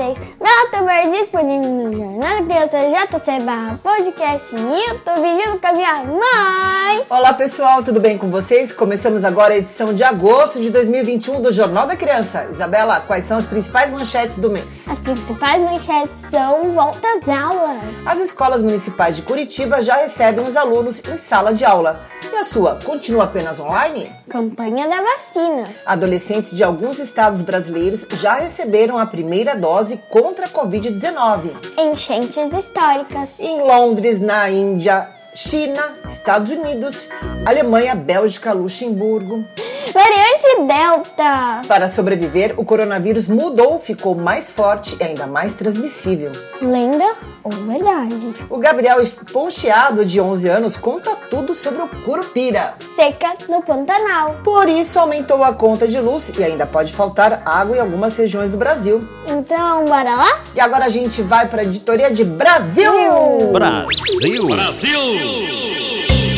Vocês? Meu youtuber disponível no Jornal da Criança JC barra podcast YouTube junto com a minha mãe. Olá pessoal, tudo bem com vocês? Começamos agora a edição de agosto de 2021 do Jornal da Criança. Isabela, quais são as principais manchetes do mês? As principais manchetes são volta às aulas. As escolas municipais de Curitiba já recebem os alunos em sala de aula. E a sua, continua apenas online? Campanha da vacina. Adolescentes de alguns estados brasileiros já receberam a primeira dose contra a Covid-19. Enchentes históricas. Em Londres, na Índia, China, Estados Unidos, Alemanha, Bélgica, Luxemburgo. Variante Delta. Para sobreviver, o coronavírus mudou, ficou mais forte e ainda mais transmissível. Lenda ou verdade? O Gabriel Poncheado, de 11 anos, conta tudo sobre o Curupira. Seca no Pantanal. Por isso aumentou a conta de luz e ainda pode faltar água em algumas regiões do Brasil. Então, bora lá? E agora a gente vai para a editoria de Brasil. Brasil! Brasil!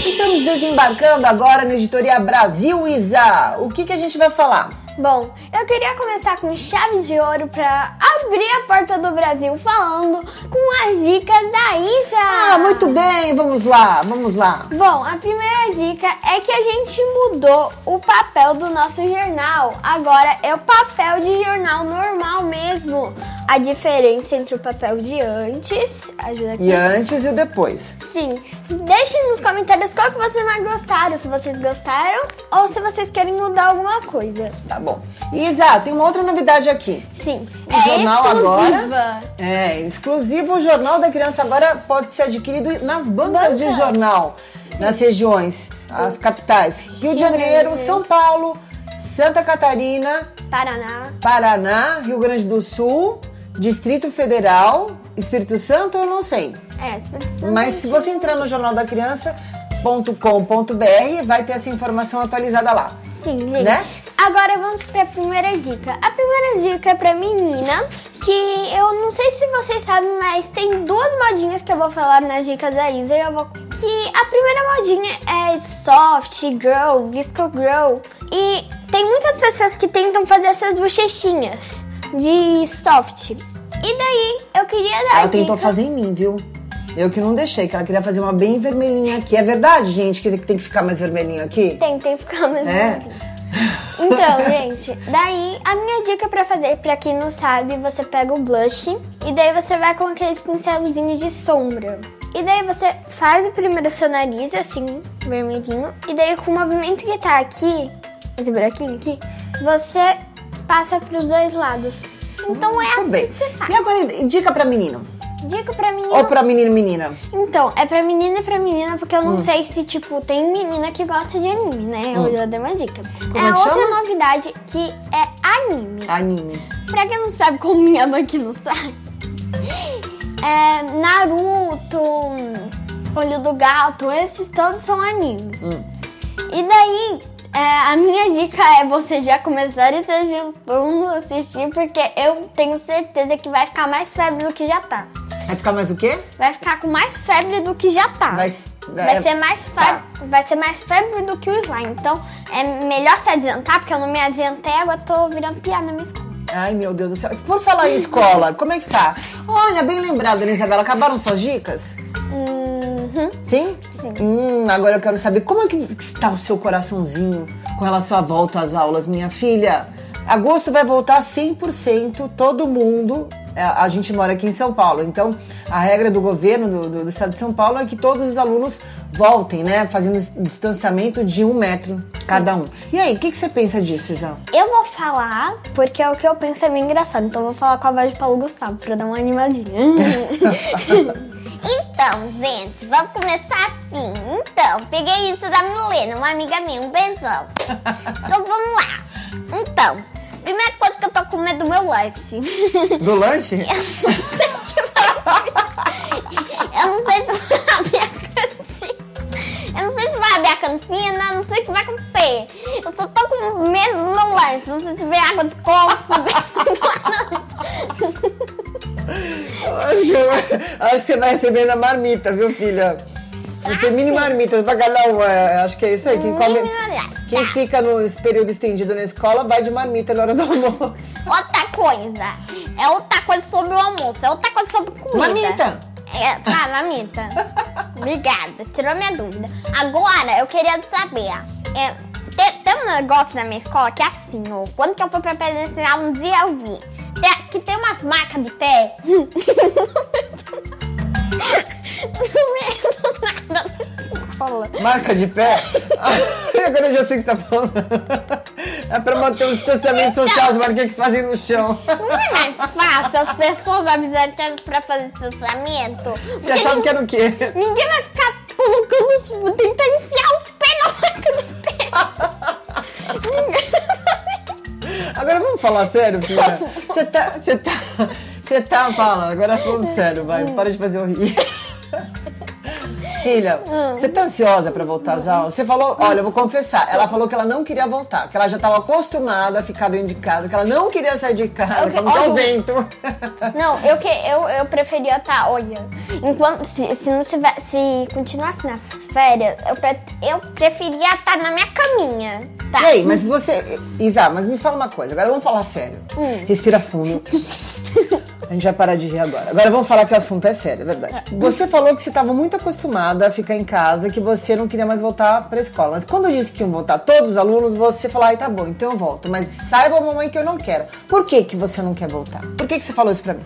Estamos desembarcando agora na editoria Brasil Isa. O que, que a gente vai falar? Bom, eu queria começar com chave de ouro para abrir a porta do Brasil falando com as dicas da Isa. Ah, muito bem, vamos lá, vamos lá. Bom, a primeira dica é que a gente mudou o papel do nosso jornal. Agora é o papel de jornal normal mesmo. A diferença entre o papel de antes, ajuda aqui. E antes e o depois. Sim. Deixem nos comentários qual que vocês mais gostaram, se vocês gostaram ou se vocês querem mudar alguma coisa. Tá bom. Isa, tem uma outra novidade aqui. Sim. O é jornal exclusiva. agora. É, exclusivo. O Jornal da Criança agora pode ser adquirido nas bancas de Bancas. jornal, nas regiões, as capitais: Rio de Janeiro, São Paulo, Santa Catarina, Paraná. Paraná, Rio Grande do Sul, Distrito Federal, Espírito Santo, eu não sei. É, Mas se você entrar no Jornal da Criança.com.br, vai ter essa informação atualizada lá. Sim, gente. Né? Agora vamos para a primeira dica. A primeira dica é para menina, que eu não sei se vocês sabem, mas tem duas modinhas que eu vou falar nas dicas da Isa. E eu vou que a primeira modinha é soft girl, visco girl. E tem muitas pessoas que tentam fazer essas bochechinhas de soft. E daí eu queria dar Ela tentou dica. fazer em mim, viu? Eu que não deixei, que ela queria fazer uma bem vermelhinha aqui. É verdade, gente, que tem que ficar mais vermelhinho aqui? Tentei ficar mais É. Então, gente, daí a minha dica pra fazer, pra quem não sabe, você pega o blush e daí você vai com aqueles pincelzinhos de sombra. E daí você faz o primeiro seu nariz, assim, vermelhinho. E daí com o movimento que tá aqui, esse buraquinho aqui, você passa pros dois lados. Então é assim bem. que você faz. E agora, dica pra menino? Dica pra menina. Ou pra menino e menina? Então, é pra menina e pra menina, porque eu não sei se, tipo, tem menina que gosta de anime, né? Eu já dei uma dica. Como é é outra chama? novidade que é anime. Anime. Pra quem não sabe, como minha mãe que não sabe, é Naruto, Olho do Gato, esses todos são animes. E daí, é, a minha dica é você já começar esse assistir, porque eu tenho certeza que vai ficar mais febre do que já tá. Vai ficar mais o quê? Vai ficar com mais febre do que já tá. Vai, Vai ser mais febre, vai ser mais febre do que o slime. Então, é melhor se adiantar, porque eu não me adiantei, agora eu tô virando piada na minha escola. Ai, meu Deus do céu. Por falar em escola, como é que tá? Olha, bem lembrado, Isabela? Acabaram suas dicas? Uhum. Sim? Sim. Hum, agora eu quero saber como é que está o seu coraçãozinho com relação à volta às aulas, minha filha. Agosto vai voltar 100%, todo mundo. É, A gente mora aqui em São Paulo, então a regra do governo do, do- do estado de São Paulo é que todos os alunos voltem, né? Fazendo um distanciamento de um metro cada um. E aí, o que, que você pensa disso, Isão? Eu vou falar, porque o que eu penso é bem engraçado. Então, eu vou falar com a voz de Paulo Gustavo, pra dar uma animadinha. Então, gente, vamos começar assim. Então, peguei isso da Milena, uma amiga minha, um beijão. Então, vamos lá. Então, primeira coisa que eu tô comer do meu lanche. Do lanche? Eu não sei se vai abrir a cantina. Eu não sei se vai abrir a cantina, não sei o que vai acontecer. Eu só tô com medo do meu lanche. Não sei se vem água de coco, se Acho que, acho que você vai receber na marmita, viu, filha? Ser mini marmitas pra cada um. é, Acho que é isso aí. Quem, come, marmita. quem fica no período estendido na escola vai de marmita na hora do almoço. Outra coisa. É outra coisa sobre o almoço. É outra coisa sobre comida. Marmita. É, tá, mamita. Obrigada, tirou minha dúvida. Agora, eu queria saber. É, tem, tem um negócio na minha escola que é assim, ó. Quando que eu fui pra presencial, um dia eu vi. tem- que tem umas marcas de pé. no meio nada Marca de pé. Agora eu já sei o que você tá falando. É pra manter um distanciamento social, as marquinhas que fazem no chão. Não é mais fácil as pessoas avisarem que é pra fazer distanciamento? Você achava que era o quê? Ninguém vai ficar colocando, os- tentar enfiar os pés na marca do pé. Agora vamos falar sério, filha. Você tá. Você tá. Você tá. Fala, agora falando sério, vai. Para de fazer eu rir. Filha, você tá ansiosa pra voltar às aulas? Você falou, olha, eu vou confessar, ela falou que ela não queria voltar, que ela já tava acostumada a ficar dentro de casa, que ela não queria sair de casa, que não quer o olha, vento. Não, eu, que, eu, eu preferia estar, olha, enquanto, se, se não tiver, se continuasse nas férias, eu, pre, eu preferia estar na minha caminha, tá? Ei, mas você. Isa, mas me fala uma coisa, agora vamos falar sério. Respira fundo. A gente vai parar de rir agora. Agora vamos falar que o assunto é sério, é verdade. Você falou que você estava muito acostumada a ficar em casa, que você não queria mais voltar para a escola. Mas quando disse que iam voltar todos os alunos, você falou, ai, tá bom, então eu volto. Mas saiba, mamãe, que eu não quero. Por que, que você não quer voltar? Por que, que você falou isso pra mim?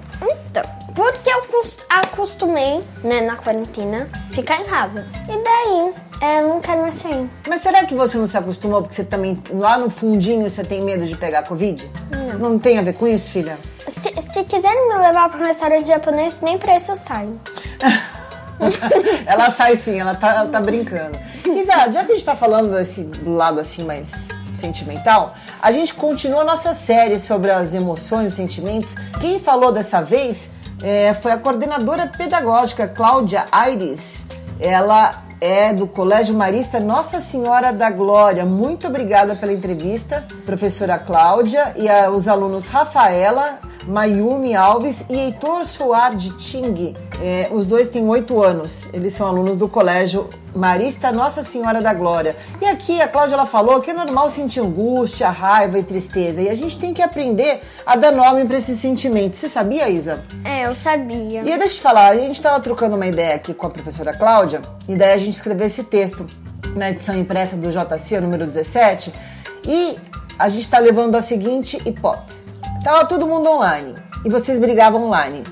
Então, porque eu cos- acostumei, né, na quarentena, ficar em casa. E daí, é, eu não quero mais sair. Mas será que você não se acostumou porque você também, lá no fundinho, você tem medo de pegar Covid? Não. Não tem a ver com isso, filha? Se, se quiserem me levar para um restaurante japonês, nem pra isso eu saio. ela sai sim, ela tá, ela tá brincando. Isa, já que a gente tá falando desse lado assim mais sentimental, a gente continua a nossa série sobre as emoções e sentimentos. Quem falou dessa vez é, foi a coordenadora pedagógica Cláudia Aires. Ela é do Colégio Marista Nossa Senhora da Glória. Muito obrigada pela entrevista, professora Cláudia, e os alunos Rafaela, Mayumi Alves e Heitor Soar de Ting. É, os dois têm oito anos. Eles são alunos do Colégio Marista Nossa Senhora da Glória. E aqui a Cláudia ela falou que é normal sentir angústia, raiva e tristeza. E a gente tem que aprender a dar nome para esses sentimentos. Você sabia, Isa? É, eu sabia. E deixa eu te falar, a gente estava trocando uma ideia aqui com a professora Cláudia, e daí a gente escreveu esse texto na edição impressa do JC, número 17, e a gente está levando a seguinte hipótese. Tava todo mundo online, e vocês brigavam online.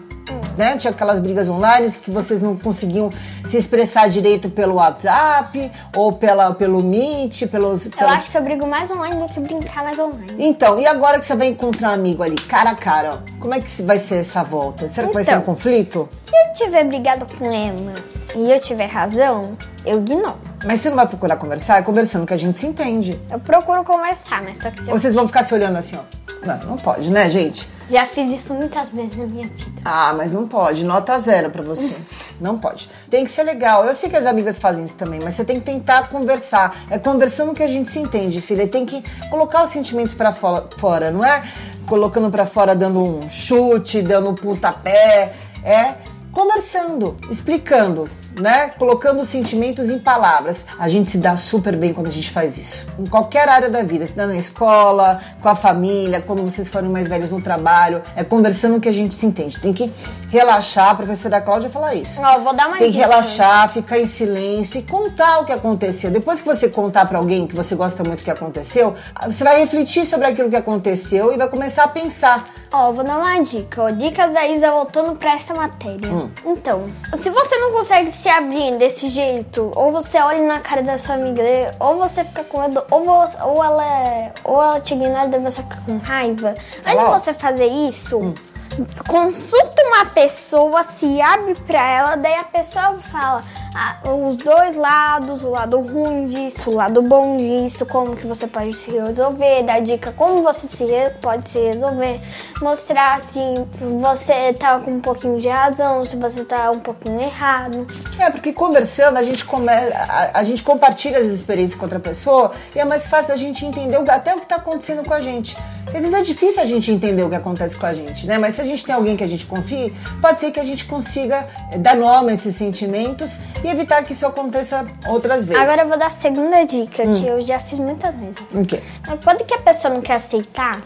Né? Tinha aquelas brigas online que vocês não conseguiam se expressar direito pelo WhatsApp ou pela, pelo Meet, pelos. Eu pelo- acho que eu brigo mais online do que brincar mais online. Então, e agora que você vai encontrar um amigo ali, cara a cara, ó, como é que vai ser essa volta? Será que vai ser um Então. conflito? Se eu tiver brigado com Emma e eu tiver razão, eu ignoro. Mas você não vai procurar conversar? É conversando que a gente se entende. Eu procuro conversar, mas só que se eu vocês vão ficar se olhando assim, ó. Não, não pode, né, gente? já fiz isso muitas vezes na minha vida. Ah, mas não pode. Nota zero pra você. Não pode. Tem que ser legal. Eu sei que as amigas fazem isso também, mas você tem que tentar conversar. É conversando que a gente se entende, filha. Tem que colocar os sentimentos pra fo- fora, não é colocando pra fora dando um chute, dando um pontapé. É conversando, explicando, né? Colocando os sentimentos em palavras. A gente se dá super bem quando a gente faz isso. Em qualquer área da vida, se dá na escola, com a família, quando vocês forem mais velhos no trabalho, é conversando que a gente se entende. Tem que relaxar, a professora Cláudia fala isso. Eu vou dar uma Tem que dica. relaxar, ficar em silêncio e contar o que aconteceu. Depois que você contar pra alguém que você gosta muito do que aconteceu, você vai refletir sobre aquilo que aconteceu e vai começar a pensar. Ó, vou dar uma dica. Dicas da Isa voltando pra essa matéria. Hum. Então, se você não consegue se abrir desse jeito, ou você olha na cara da sua amiga, ou você fica com medo, ou, você- ou ela, é- ou ela te ignora e você fica com raiva. Antes de você fazer isso, consulta uma pessoa se abre pra ela, daí a pessoa fala ah, os dois lados, o lado ruim disso, o lado bom disso, como que você pode se resolver, dar dica como você se pode se resolver, mostrar se você tá com um pouquinho de razão, se você tá um pouquinho errado. É, porque conversando a gente, come, a, a gente compartilha as experiências com outra pessoa e é mais fácil da gente entender até o que está acontecendo com a gente. Às vezes é difícil a gente entender o que acontece com a gente, né? Mas se a gente tem alguém que a gente confie, pode ser que a gente consiga eh, dar nome a esses sentimentos e evitar que isso aconteça outras vezes. Agora eu vou dar a segunda dica, que eu já fiz muitas vezes. O quê? Mas Quando que a pessoa não quer aceitar,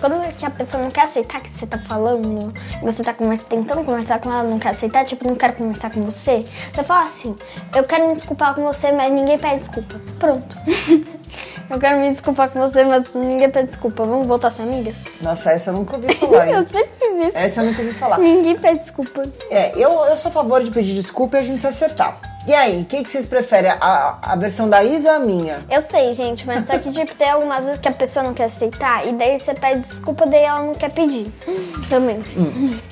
quando que a pessoa não quer aceitar que você tá falando, você tá conversa- tentando conversar com ela, não quer aceitar, tipo, não quero conversar com você, você fala assim, eu quero me desculpar com você, mas ninguém pede desculpa. Pronto. eu quero me desculpar com você, mas ninguém pede desculpa. Vamos voltar a ser amigas? Nossa, essa eu nunca ouvi falar. eu sempre fiz isso. Essa eu nunca ouvi falar. Ninguém pede desculpa. É, eu, eu sou a favor de pedir desculpa e a gente se acertar. E aí, o que, que vocês preferem? A, a versão da Isa ou a minha? Eu sei, gente, mas só que tipo, tem algumas vezes que a pessoa não quer aceitar e daí você pede desculpa, daí ela não quer pedir. Também.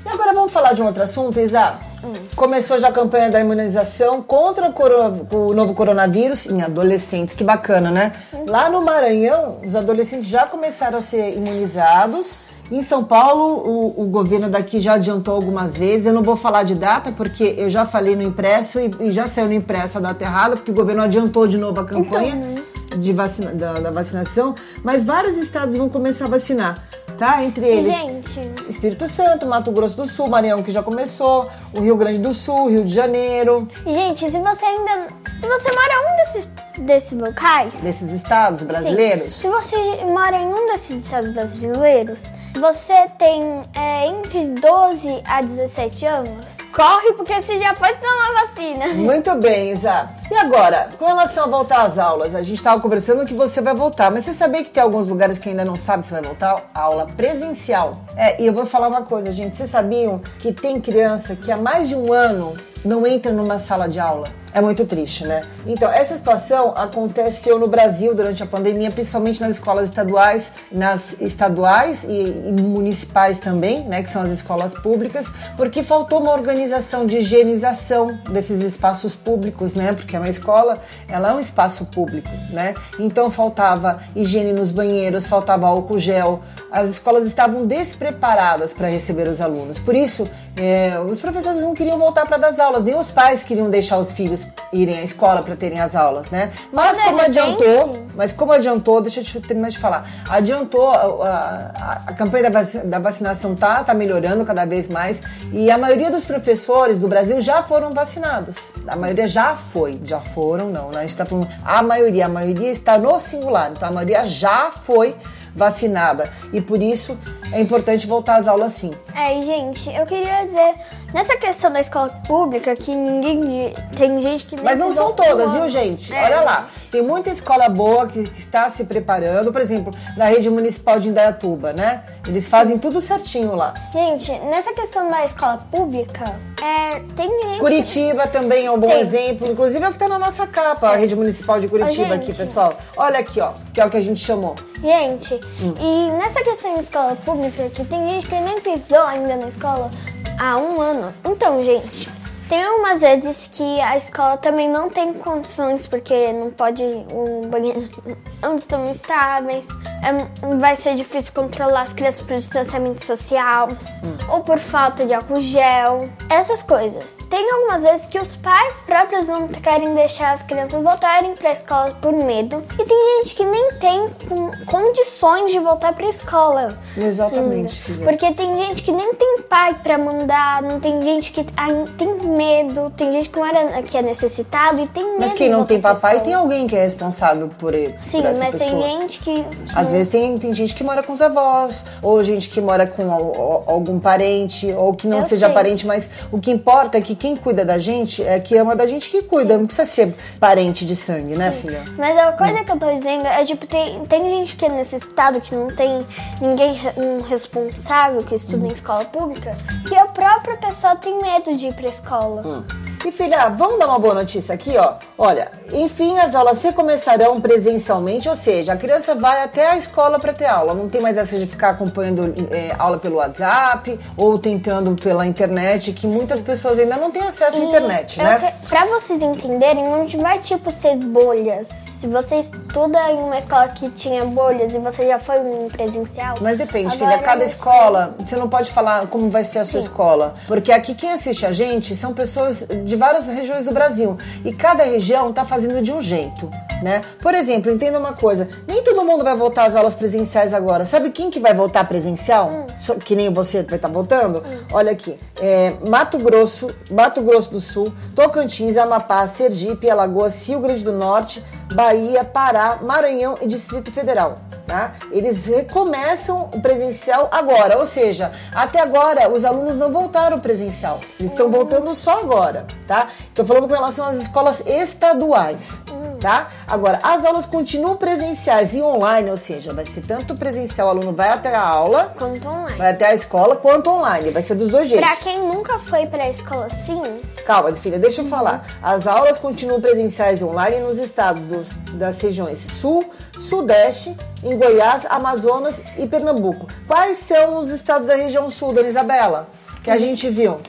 E agora vamos falar de um outro assunto, Isa? Começou já a campanha da imunização contra o, o novo coronavírus em adolescentes. Que bacana, né? Lá no Maranhão, os adolescentes já começaram a ser imunizados. Em São Paulo, o, o governo daqui já adiantou algumas vezes. Eu não vou falar de data, porque eu já falei no impresso e, e já saiu no impresso a data errada, porque o governo adiantou de novo a campanha de vacina, da, da vacinação. Mas vários estados vão começar a vacinar, tá? Entre eles. Gente, Espírito Santo, Mato Grosso do Sul, Maranhão que já começou, o Rio Grande do Sul, Rio de Janeiro, Gente, se você ainda. Se você mora em um desses, desses locais. desses estados brasileiros. Sim, se você mora em um desses estados brasileiros, você tem é, entre 12 a 17 anos, corre porque você já pode tomar vacina. Muito bem, Isa. E agora, com relação a voltar às aulas, a gente estava conversando que você vai voltar, mas você sabia que tem alguns lugares que ainda não sabe se vai voltar a aula presencial? É, e eu vou falar uma coisa, gente. Vocês sabiam que tem criança que há mais de um ano não entra numa sala de aula? É muito triste, né? Então, essa situação aconteceu no Brasil durante a pandemia, principalmente nas escolas estaduais, nas estaduais e, e municipais também, né? Que são as escolas públicas, porque faltou uma organização de higienização desses espaços públicos, né? Porque uma escola, ela é um espaço público, né? Então, faltava higiene nos banheiros, faltava álcool gel, as escolas estavam despreparadas para receber os alunos. Por isso, é, os professores não queriam voltar para dar as aulas, nem os pais queriam deixar os filhos irem à escola para terem as aulas, né? Mas como repente- adiantou, mas como adiantou, deixa eu te terminar de falar, adiantou a, a- a campanha da, vaci- da vacinação tá, tá melhorando cada vez mais e a maioria dos professores do Brasil já foram vacinados. A maioria já foi, já foram, não, né? A gente tá falando a maioria, a maioria está no singular, então a maioria já foi vacinada e por isso é importante voltar às aulas sim. É, gente, eu queria dizer, nessa questão da escola pública, que ninguém. Tem gente que nem Mas não são todas, viu, gente? É, Olha lá. Tem muita escola boa que, que está se preparando. Por exemplo, na rede municipal de Indaiatuba, né? Eles fazem tudo certinho lá. Gente, nessa questão da escola pública, é, tem gente. que- Curitiba também é um bom Tem. exemplo. Inclusive é o que está na nossa capa, a rede municipal de Curitiba Ô, aqui, pessoal. Olha aqui, ó, que é o que a gente chamou. Gente, Hum. e nessa questão de escola pública, que tem gente que nem pisou ainda na escola há um ano. Então, gente, tem algumas vezes que a escola também não tem condições, porque não pode, o banheiro não estão estáveis, é- vai ser difícil controlar as crianças por distanciamento social, Hum. ou por falta de álcool gel, essas coisas. Tem algumas vezes que os pais próprios não querem deixar as crianças voltarem para a escola por medo, e tem gente que nem tem com- condições de voltar para a escola. Exatamente, ainda. filha. Porque tem gente que nem tem pai para mandar, não tem gente que tem medo, tem gente que não era que é necessitado e tem medo. Mas quem não tem papai, tem alguém que é responsável por ele. Sim, por mas pessoa. tem gente que. Às vezes tem, tem gente que mora com os avós, ou gente que mora com al- al- algum parente, ou que não Eu seja sei. parente, mas o que importa é que quem cuida da gente é que ama da gente que cuida. Não precisa ser parente de sangue, né, filha? Mas a coisa que eu tô dizendo é tipo, tem, tem gente que é necessitado, que não tem ninguém, um responsável que estuda em escola pública, que a própria pessoa tem medo de ir pra escola. E filha, vamos dar uma boa notícia aqui, ó. Olha, enfim, as aulas recomeçarão presencialmente, ou seja, a criança vai até a escola para ter aula. Não tem mais essa de ficar acompanhando é, aula pelo WhatsApp ou tentando pela internet, que muitas pessoas ainda não têm acesso à internet, né? que- Pra vocês entenderem, não vai tipo ser bolhas. Se você estuda em uma escola que tinha bolhas e você já foi em presencial. Mas depende, agora filha. Cada escola, você não pode falar como vai ser a sua escola. Porque aqui quem assiste a gente são pessoas de várias regiões do Brasil. E cada região tá fazendo de um jeito, né? Por exemplo, entenda uma coisa: nem todo mundo vai voltar às aulas presenciais agora. Sabe quem que vai voltar presencial? Hum. Que nem você vai estar voltando? Olha aqui. é, Mato Grosso, Mato Grosso do Sul, Tocantins, Amapá, Sergipe, Alagoas, Rio Grande do Norte, Bahia, Pará, Maranhão e Distrito Federal. Tá? Eles recomeçam o presencial agora, ou seja, até agora os alunos não voltaram presencial, eles estão voltando só agora, tá? Estou falando com relação às escolas estaduais, tá? Agora, as aulas continuam presenciais e online, ou seja, vai ser tanto presencial, o aluno vai até a aula, Quanto online. vai até a escola, quanto online, vai ser dos dois jeitos. Pra quem nunca foi pra escola assim, Calma, filha, deixa eu falar. As aulas continuam presenciais online nos estados dos- das regiões Sul, Sudeste, em Goiás, Amazonas e Pernambuco. Quais são os estados da região Sul, Dona Isabela? Que a gente viu.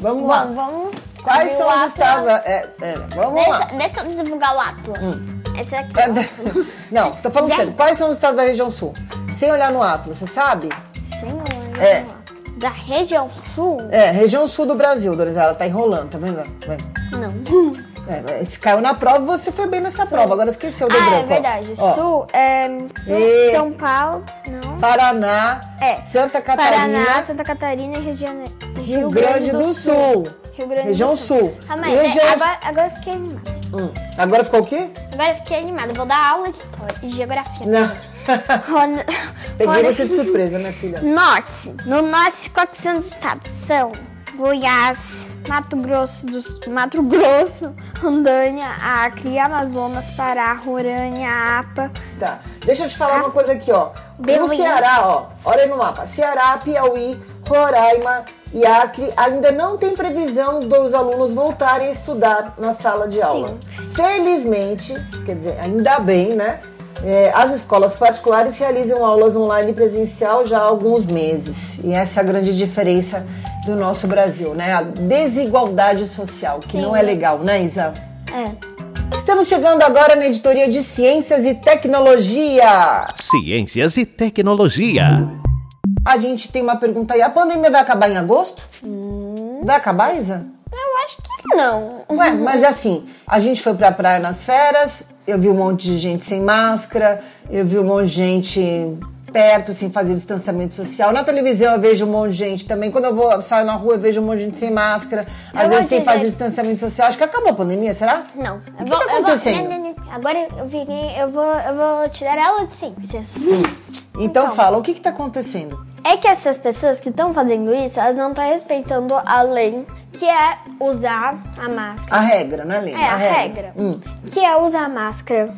Vamos lá. bom, vamos. Quais são os Atlas. estados? É, é, vamos lá. Deixa, deixa eu divulgar o Atlas. Esse aqui. É, de- Não, tô falando sério. Quais são os estados da região Sul? Sem olhar no Atlas, você sabe? Senhor, É. vamos lá. Da região sul? É, região Sul do Brasil, Dona Isabela. Tá enrolando, tá vendo? Vai. Não. É, se caiu na prova, você foi bem nessa prova. Agora esqueceu do Ah, branco. é verdade. Ó. Sul é. E- São Paulo. Não. Paraná, É. Santa Catarina, Paraná, Santa Catarina e Rio, Janeiro. Rio Grande do Sul. Rio Grande Região do Sul. Sul. Calma aí, região- né? agora, agora eu fiquei animada. Hum. Agora ficou o quê? Agora fiquei animada. Vou dar aula de história e geografia. Não. Quando- Peguei você de surpresa, né, filha? Norte. No norte, quais que são os estados? São Goiás, Mato Grosso, do, Mato Grosso, Rondônia, Acre, Amazonas, Pará, Roraima, APA. Tá. Deixa eu te falar uma coisa aqui, ó. No Beleza. Ceará, ó. Olha aí no mapa. Ceará, Piauí, Roraima e Acre ainda não tem previsão dos alunos voltarem a estudar na sala de aula. Felizmente, quer dizer, ainda bem, né? É, as escolas particulares realizam aulas online presencial já há alguns meses. E essa é a grande diferença do nosso Brasil, né? A desigualdade social, que Sim. não é legal, né, Isa? É. Estamos chegando agora na editoria de Ciências e Tecnologia. Ciências e tecnologia. A gente tem uma pergunta aí. A pandemia vai acabar em agosto? Vai acabar, Isa? Eu acho que não. Ué, mas assim, a gente foi pra praia nas férias, eu vi um monte de gente sem máscara, eu vi um monte de gente perto, sem fazer distanciamento social. Na televisão eu vejo um monte de gente também. Quando eu vou saio na rua, eu vejo um monte de gente sem máscara, às Eu vou vezes sem fazer distanciamento social. Acho que acabou a pandemia, será? Não. O que tá acontecendo? Não, não, não. Agora eu virei. Eu vou, eu vou te dar aula de ciências. Então, Então. fala, o que que tá acontecendo? É que essas pessoas que estão fazendo isso, elas não estão respeitando a lei, que é usar a máscara. A regra, não é lei? É, a regra. Hum. Que é usar máscara,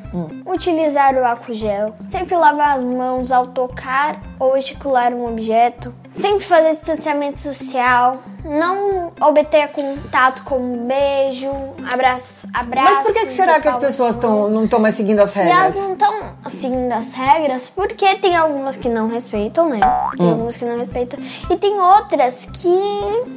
utilizar o álcool gel, sempre lavar as mãos ao tocar ou esticular um objeto, sempre fazer distanciamento social, não obter contato com um beijo, abraço, abraço. Mas por que, que será que as pessoas tão, não estão mais seguindo as e elas regras? não estão seguindo as regras porque tem algumas que não respeitam, né? Hum. Algumas que não respeitam. E tem outras que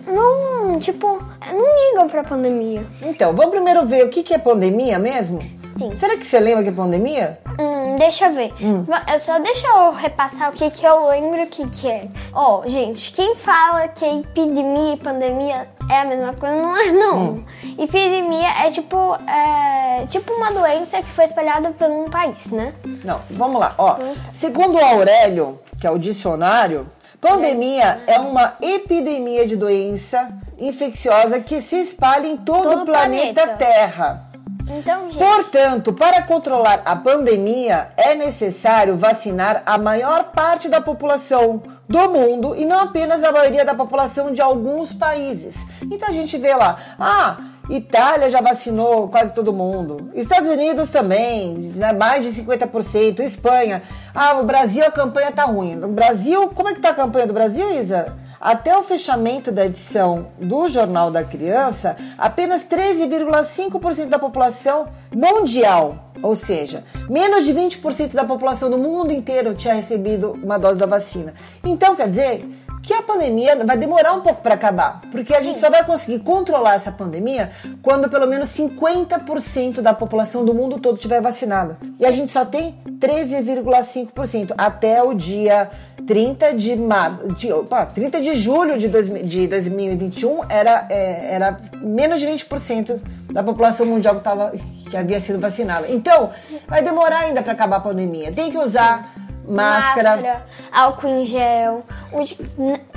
não, tipo, não ligam pra pandemia. Então, vamos primeiro ver o que, que é pandemia mesmo? Sim. Será que você lembra que é pandemia? Hum, deixa eu ver. Eu Só deixa eu repassar o que, que eu lembro o que, que é. Ó, gente, quem fala que epidemia e pandemia é a mesma coisa, não é não. Epidemia é tipo, é tipo uma doença que foi espalhada por um país, né? Não, vamos lá. Ó, segundo o Aurélio, que é o dicionário, pandemia é uma epidemia de doença infecciosa que se espalha em todo, Todo o planeta, planeta. Terra. Então, gente. Portanto, para controlar a pandemia, é necessário vacinar a maior parte da população do mundo e não apenas a maioria da população de alguns países. Então a gente vê lá, ah, Itália já vacinou quase todo mundo, Estados Unidos também, né, mais de 50%, Espanha. Ah, o Brasil a campanha tá ruim. No Brasil, como é que tá a campanha do Brasil, Isa? até o fechamento da edição do Jornal da Criança, apenas 13,5% da população mundial, ou seja, menos de 20% da população do mundo inteiro tinha recebido uma dose da vacina. Então, quer dizer que a pandemia vai demorar um pouco para acabar, porque a gente só vai conseguir controlar essa pandemia quando pelo menos 50% da população do mundo todo estiver vacinada. E a gente só tem 13,5% até o dia 30 de março, de, opa, 30 de julho de, dois, de 2021 era, é, era menos de 20% da população mundial que, tava, que havia sido vacinada. Então, vai demorar ainda para acabar a pandemia. Tem que usar máscara. máscara, álcool em gel,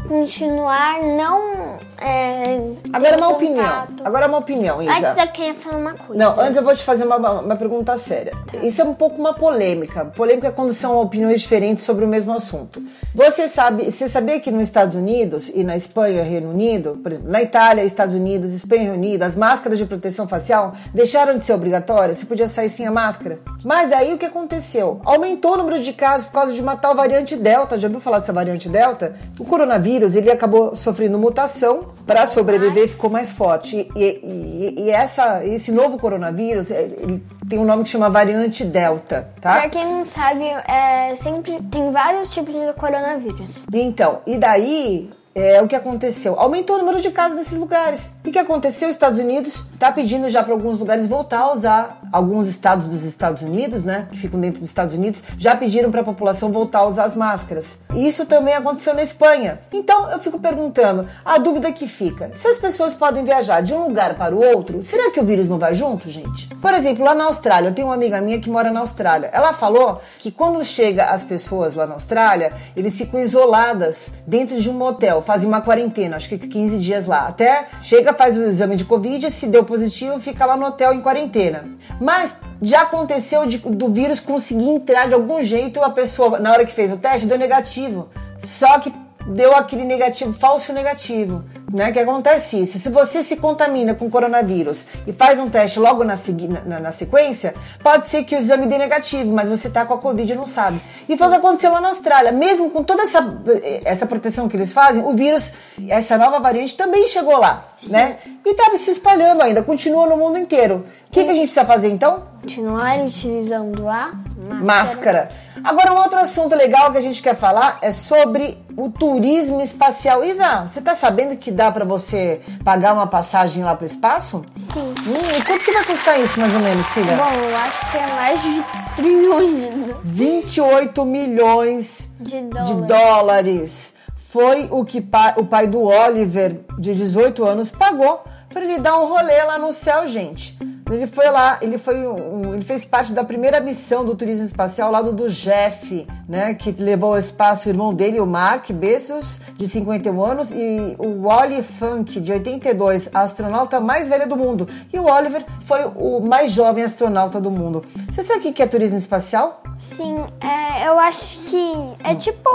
continuar não. É, Agora é uma opinião. Agora é uma opinião, Isa. Antes eu queria falar uma coisa. Não, antes eu vou te fazer uma, uma pergunta séria. Isso é um pouco uma polêmica. Polêmica é quando são opiniões diferentes sobre o mesmo assunto. Você sabe, você sabia que nos Estados Unidos e na Espanha, Reino Unido, por exemplo, na Itália, Estados Unidos, Espanha Reino Unido, as máscaras de proteção facial deixaram de ser obrigatórias? Você podia sair sem a máscara. Mas aí o que aconteceu? Aumentou o número de casos por causa de uma tal variante Delta. Já ouviu falar dessa variante Delta? O coronavírus, ele acabou sofrendo mutação para sobreviver ficou mais forte. E, e, e, essa, esse novo coronavírus, é, ele tem um nome que chama variante Delta, tá? Pra quem não sabe, é, sempre tem vários tipos de coronavírus. Então, e daí é o que aconteceu. Aumentou o número de casos nesses lugares. O que aconteceu? Os Estados Unidos está pedindo já para alguns lugares voltar a usar. Alguns estados dos Estados Unidos, né, que ficam dentro dos Estados Unidos, já pediram para a população voltar a usar as máscaras. E isso também aconteceu na Espanha. Então eu fico perguntando, a dúvida que fica: se as pessoas podem viajar de um lugar para o outro, será que o vírus não vai junto, gente? Por exemplo, lá na Austrália, eu tenho uma amiga minha que mora na Austrália. Ela falou que quando chega as pessoas lá na Austrália, eles ficam isoladas dentro de um motel fazem uma quarentena, acho que 15 dias lá. Até chega, faz o exame de Covid, se deu positivo, fica lá no hotel em quarentena. Mas já aconteceu de, do vírus conseguir entrar de algum jeito, a pessoa, na hora que fez o teste, deu negativo. Só que deu aquele negativo, falso negativo, né? Que acontece isso. Se você se contamina com coronavírus e faz um teste logo na, na, na sequência, pode ser que o exame dê negativo, mas você tá com a Covid e não sabe. E foi o que aconteceu lá na Austrália. Mesmo com toda essa, essa proteção que eles fazem, o vírus, essa nova variante também chegou lá, né? E tava se espalhando ainda, continua no mundo inteiro. O que, que a gente precisa fazer então? Continuar utilizando a máscara. Agora, um outro assunto legal que a gente quer falar é sobre o turismo espacial. Isa, você tá sabendo que dá para você pagar uma passagem lá pro espaço? Sim. Hum, e quanto que vai custar isso, mais ou menos, filha? Bom, eu acho que é mais de trilhões de 28 milhões de dólares. de dólares. Foi o que pa o pai do Oliver, de 18 anos, pagou para ele dar um rolê lá no céu, gente. Ele foi lá, ele foi um, ele fez parte da primeira missão do turismo espacial lá do, do Jeff, né, que levou ao espaço o irmão dele, o Mark Bezos, de 51 anos, e o Wally Funk, de 82, a astronauta mais velha do mundo. E o Oliver foi o mais jovem astronauta do mundo. Você sabe o que é turismo espacial? Sim, é, eu acho que é tipo,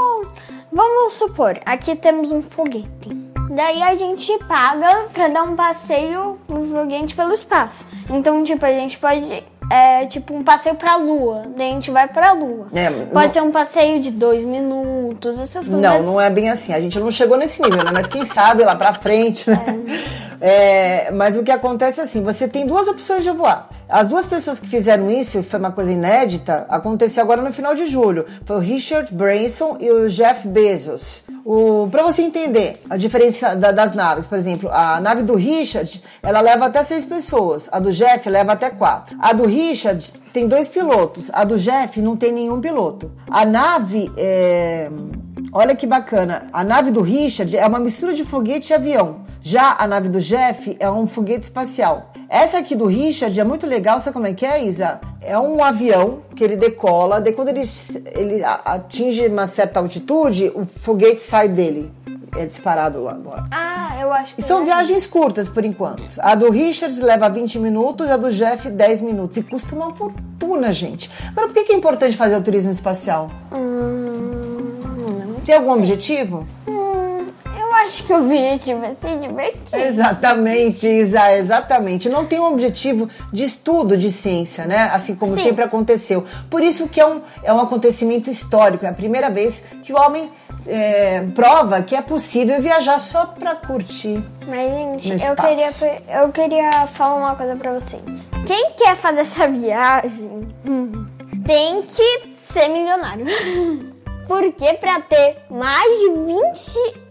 vamos supor, aqui temos um foguete. Daí a gente paga pra dar um passeio no foguete pelo espaço. Então, tipo, a gente pode. É tipo um passeio pra lua. Daí a gente vai pra lua. É, pode não- ser um passeio de dois minutos, essas coisas. Não, não é bem assim. A gente não chegou nesse nível, né? Mas quem sabe lá pra frente, né? É, mas o que acontece é assim: você tem duas opções de voar. As duas pessoas que fizeram isso, foi uma coisa inédita, aconteceu agora no final de julho. Foi o Richard Branson e o Jeff Bezos. O, pra você entender a diferença da- das naves, por exemplo, a nave do Richard, ela leva até seis pessoas. A do Jeff leva até quatro. A do Richard tem dois pilotos. A do Jeff não tem nenhum piloto. A nave é, Olha que bacana. A nave do Richard é uma mistura de foguete e avião. Já a nave do Jeff é um foguete espacial. Essa aqui do Richard é muito legal. Sabe como é que é, Isa? É um avião que ele decola. Daí quando ele, ele atinge uma certa altitude, o foguete sai dele. É disparado lá agora. Ah, eu acho que. E são é. viagens curtas, por enquanto. A do Richard leva 20 minutos, a do Jeff 10 minutos. E custa uma fortuna, gente. Agora, por que é importante fazer o turismo espacial? Tem algum objetivo? Hum, acho que o objetivo é se divertir. Exatamente, Isa, exatamente. Não tem um objetivo de estudo de ciência, né? Assim como Sim. sempre aconteceu. Por isso que é um, é um acontecimento histórico. É a primeira vez que o homem é, prova que é possível viajar só pra curtir. Mas, gente, eu queria, eu queria falar uma coisa pra vocês. Quem quer fazer essa viagem tem que ser milionário. Porque pra ter mais de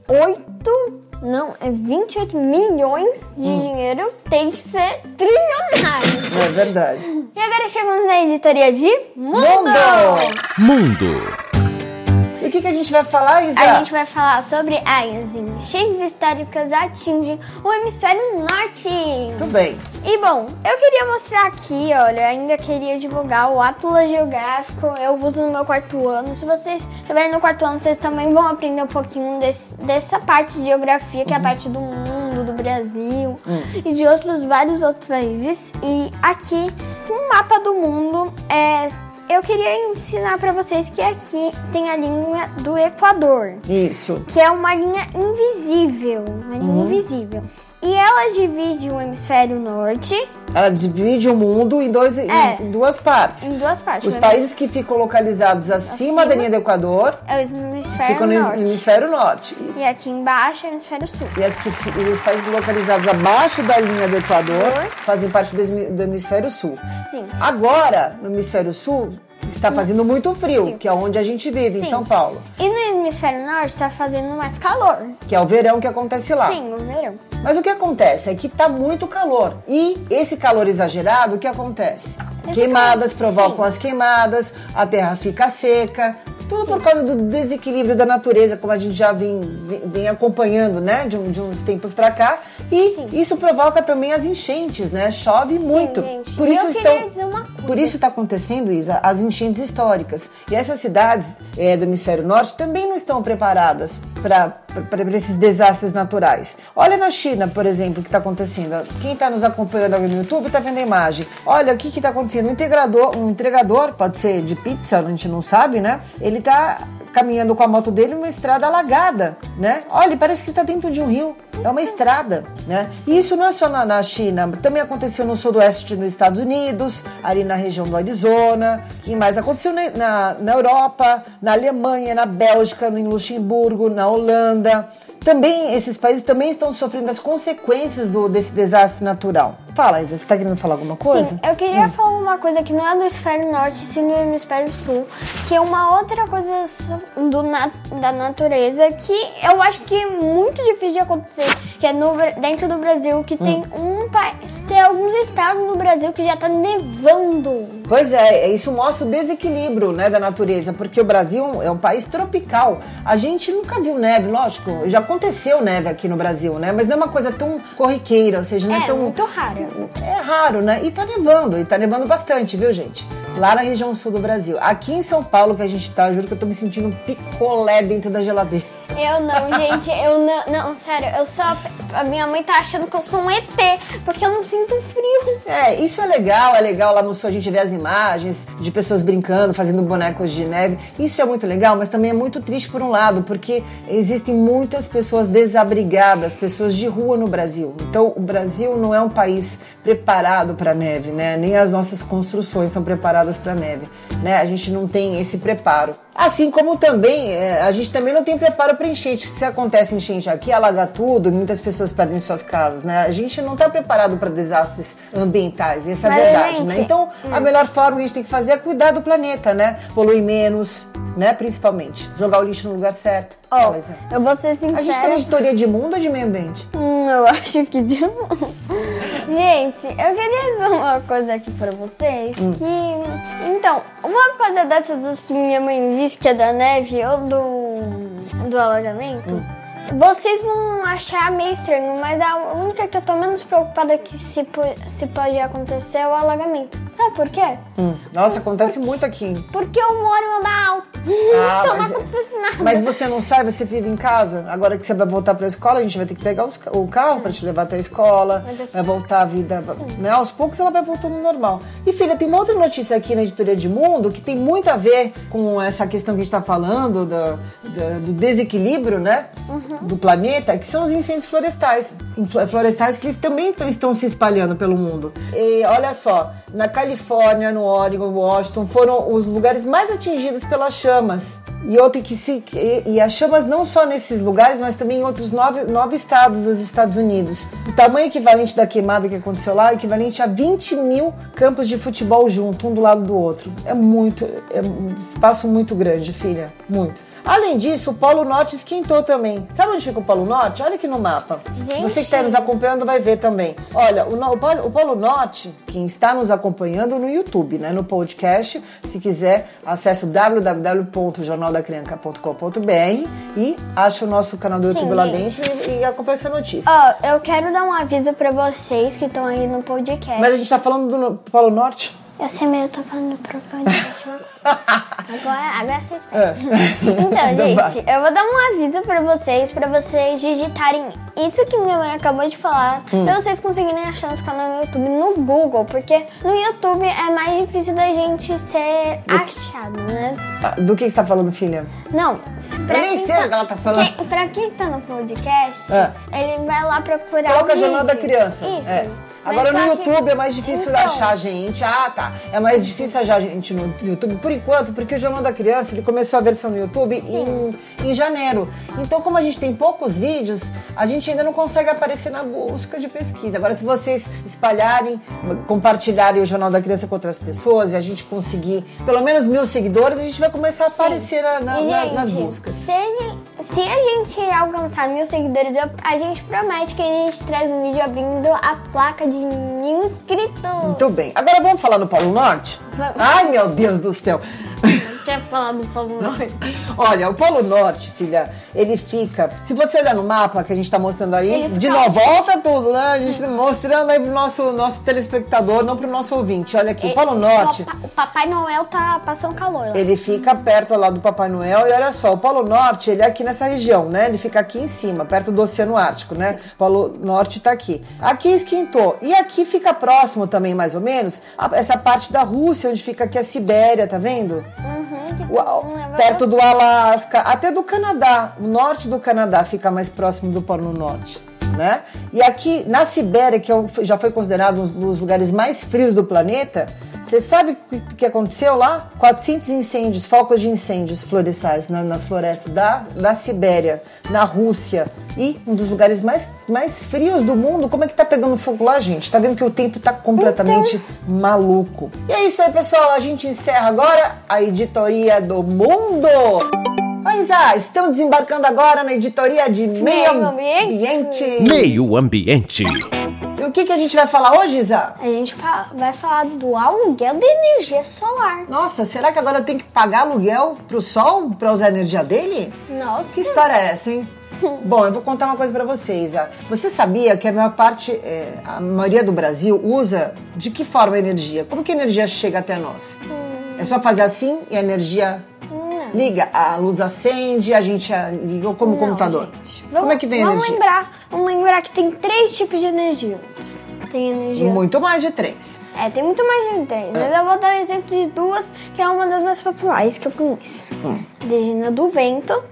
28, não, é 28 milhões de dinheiro, tem que ser trilionário. É verdade. E agora chegamos na editoria de Mundo! Mundo! Mundo. O que, que a gente vai falar, Isa? A gente vai falar sobre as enchentes históricas atingem o hemisfério norte. Tudo bem. E bom, eu queria mostrar aqui, olha, ainda queria divulgar o Atlas Geográfico, eu uso no meu quarto ano. Se vocês estiverem no quarto ano, vocês também vão aprender um pouquinho desse- dessa parte de geografia, que é a parte do mundo, do Brasil e de outros vários outros países. E aqui, um mapa do mundo, é, eu queria ensinar pra vocês que aqui tem a linha do Equador Isso. que é uma linha invisível, uma linha invisível. E ela divide o hemisfério norte Ela divide o mundo em, dois, É. em duas partes. em duas partes. Os O países que ficam localizados acima, da linha do Equador É o hemisfério ficam no norte. hemisfério norte. E aqui embaixo é o hemisfério sul. E, as que e os países localizados abaixo da linha do Equador fazem parte do hemisfério sul. Sim. Agora, no hemisfério sul, está fazendo muito frio, que é onde a gente vive, em Sim. São Paulo. E no hemisfério norte tá fazendo mais calor. Que é o verão que acontece lá. Sim, no verão. Mas o que acontece é que tá muito calor. E esse calor exagerado, o que acontece? Esse Queimadas calor, provocam sim. as queimadas, a terra fica seca. Tudo por causa do desequilíbrio da natureza, como a gente já vem, vem- acompanhando, né? De, um- de uns tempos pra cá. E Sim. isso provoca também as enchentes, né? Chove muito. gente. Por isso eu estão. queria dizer uma. Por isso está acontecendo, Isa, as enchentes históricas. E essas cidades eh, do hemisfério norte também não estão preparadas para esses desastres naturais. Olha na China, por exemplo, o que está acontecendo. Quem está nos acompanhando no YouTube está vendo a imagem. Olha o que está acontecendo. Um entregador, um entregador, pode ser de pizza, a gente não sabe, né? Ele está caminhando com a moto dele numa estrada alagada, né? Olha, parece que está dentro de um rio. É uma estrada, né? E isso não é só na, na China, também aconteceu no sudoeste dos Estados Unidos, ali na região do Arizona. E mais aconteceu na, na, na Europa, na Alemanha, na Bélgica, em Luxemburgo, na Holanda. Também esses países também estão sofrendo as consequências do, desse desastre natural. Fala, Isa, você está querendo falar alguma coisa? Sim, eu queria falar uma coisa que não é do hemisfério norte, sim do hemisfério sul, que é uma outra coisa do na- da natureza que eu acho que é muito difícil de acontecer, que é no, dentro do Brasil, que tem um pa- tem alguns estados no Brasil que já tá nevando. Pois é, isso mostra o desequilíbrio né, da natureza, porque o Brasil é um país tropical. A gente nunca viu neve, lógico, já aconteceu neve aqui no Brasil, né? Mas não é uma coisa tão corriqueira, ou seja, não é, É, tão. muito rara. É raro, né? E tá nevando, e tá nevando bastante, viu, gente? Lá na região sul do Brasil. Aqui em São Paulo, que a gente tá, juro que eu tô me sentindo um picolé dentro da geladeira. Eu não, gente, eu não, não, sério, eu só. A minha mãe tá achando que eu sou um ET, porque eu não sinto frio. É, isso é legal, é legal lá no sul a gente vê as imagens de pessoas brincando, fazendo bonecos de neve. Isso é muito legal, mas também é muito triste por um lado, porque existem muitas pessoas desabrigadas, pessoas de rua no Brasil. Então, o Brasil não é um país preparado para neve, né? Nem as nossas construções são preparadas para neve, né? A gente não tem esse preparo. Assim como também é, a gente também não tem preparo para enchente. Se acontece enchente aqui, alaga tudo, muitas pessoas perdem suas casas, né? A gente não está preparado para desastres ambientais, essa é a Mas, verdade, gente, né? Então, a melhor forma que a gente tem que fazer é cuidar do planeta, né? Poluir menos, né? Principalmente. Jogar o lixo no lugar certo. Isa. eu vou ser a gente tá na sincera. editoria de mundo ou de meio ambiente? Hum, eu acho que de novo. Gente, eu queria dizer uma coisa aqui pra vocês que. Então, uma coisa dessas dos que minha mãe disse que é da neve ou do. do alagamento. Vocês vão achar meio estranho, mas a única que eu tô menos preocupada que se, se pode acontecer é o alagamento. Sabe por quê? Hum, Nossa, acontece muito aqui. Porque eu moro em andar alto. Ah, então não mas é- acontece nada. Mas você não sai, você vive em casa. Agora que você vai voltar pra escola, a gente vai ter que pegar os o carro pra te levar até a escola. Assim- Vai voltar a vida. Né? Aos poucos ela vai voltando ao normal. E filha, tem uma outra notícia aqui na editoria de Mundo que tem muito a ver com essa questão que a gente tá falando, do, do- do desequilíbrio, né? Uhum. Do planeta, que são os incêndios florestais. Florestais que também tão- estão se espalhando pelo mundo. E olha só, na Califórnia, no Oregon, Washington, foram os lugares mais atingidos pelas chamas. E outra que se. E, e, as chamas não só nesses lugares, mas também em outros nove, nove estados dos Estados Unidos. O tamanho equivalente da queimada que aconteceu lá é equivalente a 20 mil campos de futebol junto, um do lado do outro. É muito. É um espaço muito grande, filha. Muito. Além disso, o Polo Norte esquentou também. Sabe onde fica o Polo Norte? Olha aqui no mapa. Gente. Você que está nos acompanhando vai ver também. Olha, o, o Polo, o Polo Norte, quem está nos acompanhando no YouTube, né, no podcast, se quiser, acesse www.jornaldacrianca.com.br e acha o nosso canal do YouTube lá gente. dentro e, e acompanha essa notícia. Ó, eu quero dar um aviso pra vocês que estão aí no podcast. Mas a gente está falando do Polo Norte? Eu sei, mas eu tô falando pro agora, agora vocês É. Então, Então gente, eu vou dar um aviso pra vocês, pra vocês digitarem isso que minha mãe acabou de falar, Hum. pra vocês conseguirem achar nosso canal no YouTube no Google, porque no YouTube é mais difícil da gente ser achado, né? Ah, Do que você está falando, filha? Não, pra nem quem sei o que ela tá falando. Quem, pra quem tá no podcast, É. ele vai lá procurar Coloca o Jornal da. Criança. Isso. É. Agora no só que- YouTube é mais difícil Então, achar a gente. Ah, tá. É mais difícil achar a gente no YouTube por enquanto, porque o Jornal da Criança ele começou a versão no YouTube em, em janeiro. Então, como a gente tem poucos vídeos, a gente ainda não consegue aparecer na busca de pesquisa. Agora, se vocês espalharem, compartilharem o Jornal da Criança com outras pessoas e a gente conseguir pelo menos mil seguidores, a gente vai começar a aparecer na- na- gente, nas buscas. Se, ele- se a gente alcançar mil seguidores, a gente promete que a gente traz um vídeo abrindo a placa de mil inscritos. Muito bem. Agora vamos falar no Polo Norte? Ai, meu Deus do céu. Quer falar do Polo Norte? Olha, o Polo Norte, filha, ele fica. Se você olhar no mapa que a gente tá mostrando aí, Ele de novo, volta tudo, né? A gente mostrando aí pro nosso, nosso telespectador, não pro nosso ouvinte. Olha aqui, o Polo E- Norte. O, pa- o Papai Noel tá passando calor lá. Ele fica perto lá do Papai Noel e olha só, o Polo Norte, ele é aqui nessa região, né? Ele fica aqui em cima, perto do Oceano Ártico, né? O Polo Norte tá aqui. Aqui esquentou. E aqui fica próximo também, mais ou menos, a- essa parte da Rússia, onde fica aqui a Sibéria, tá vendo? Uhum, mundo leva- perto do Alasca, até do Canadá. O norte do Canadá fica mais próximo do Polo Norte. Né? E aqui na Sibéria, que é já foi considerado um dos lugares mais frios do planeta, você sabe o que, aconteceu lá? 400 incêndios, focos de incêndios florestais na- nas florestas da, da Sibéria, na Rússia. E um dos lugares mais, mais frios do mundo. Como é que tá pegando fogo lá, gente? Tá vendo que o tempo tá completamente maluco. E é isso aí, pessoal. A gente encerra agora a editoria do mundo. Mas ah, estamos desembarcando agora na editoria de meio, Meio ambiente. ambiente. Meio ambiente. E o que, que a gente vai falar hoje, Isa? A gente fa- vai falar do aluguel de energia solar. Nossa, será que agora eu tenho que pagar aluguel pro sol pra usar a energia dele? Nossa. Que história é essa, hein? Bom, eu vou contar uma coisa pra vocês. ah. Você sabia que a maior parte, é, a maioria do Brasil usa de que forma a energia? Como que a energia chega até nós? É só fazer assim e a energia liga, a luz acende, a gente liga como Não, computador. gente. Como Vamos- é que vem a vamos energia? Lembrar, vamos lembrar que tem três tipos de energia. Tem energia. Muito mais de três. É, tem muito mais de três. Mas eu vou dar um exemplo de duas, que é uma das mais populares que eu conheço. Hum. A energia do vento,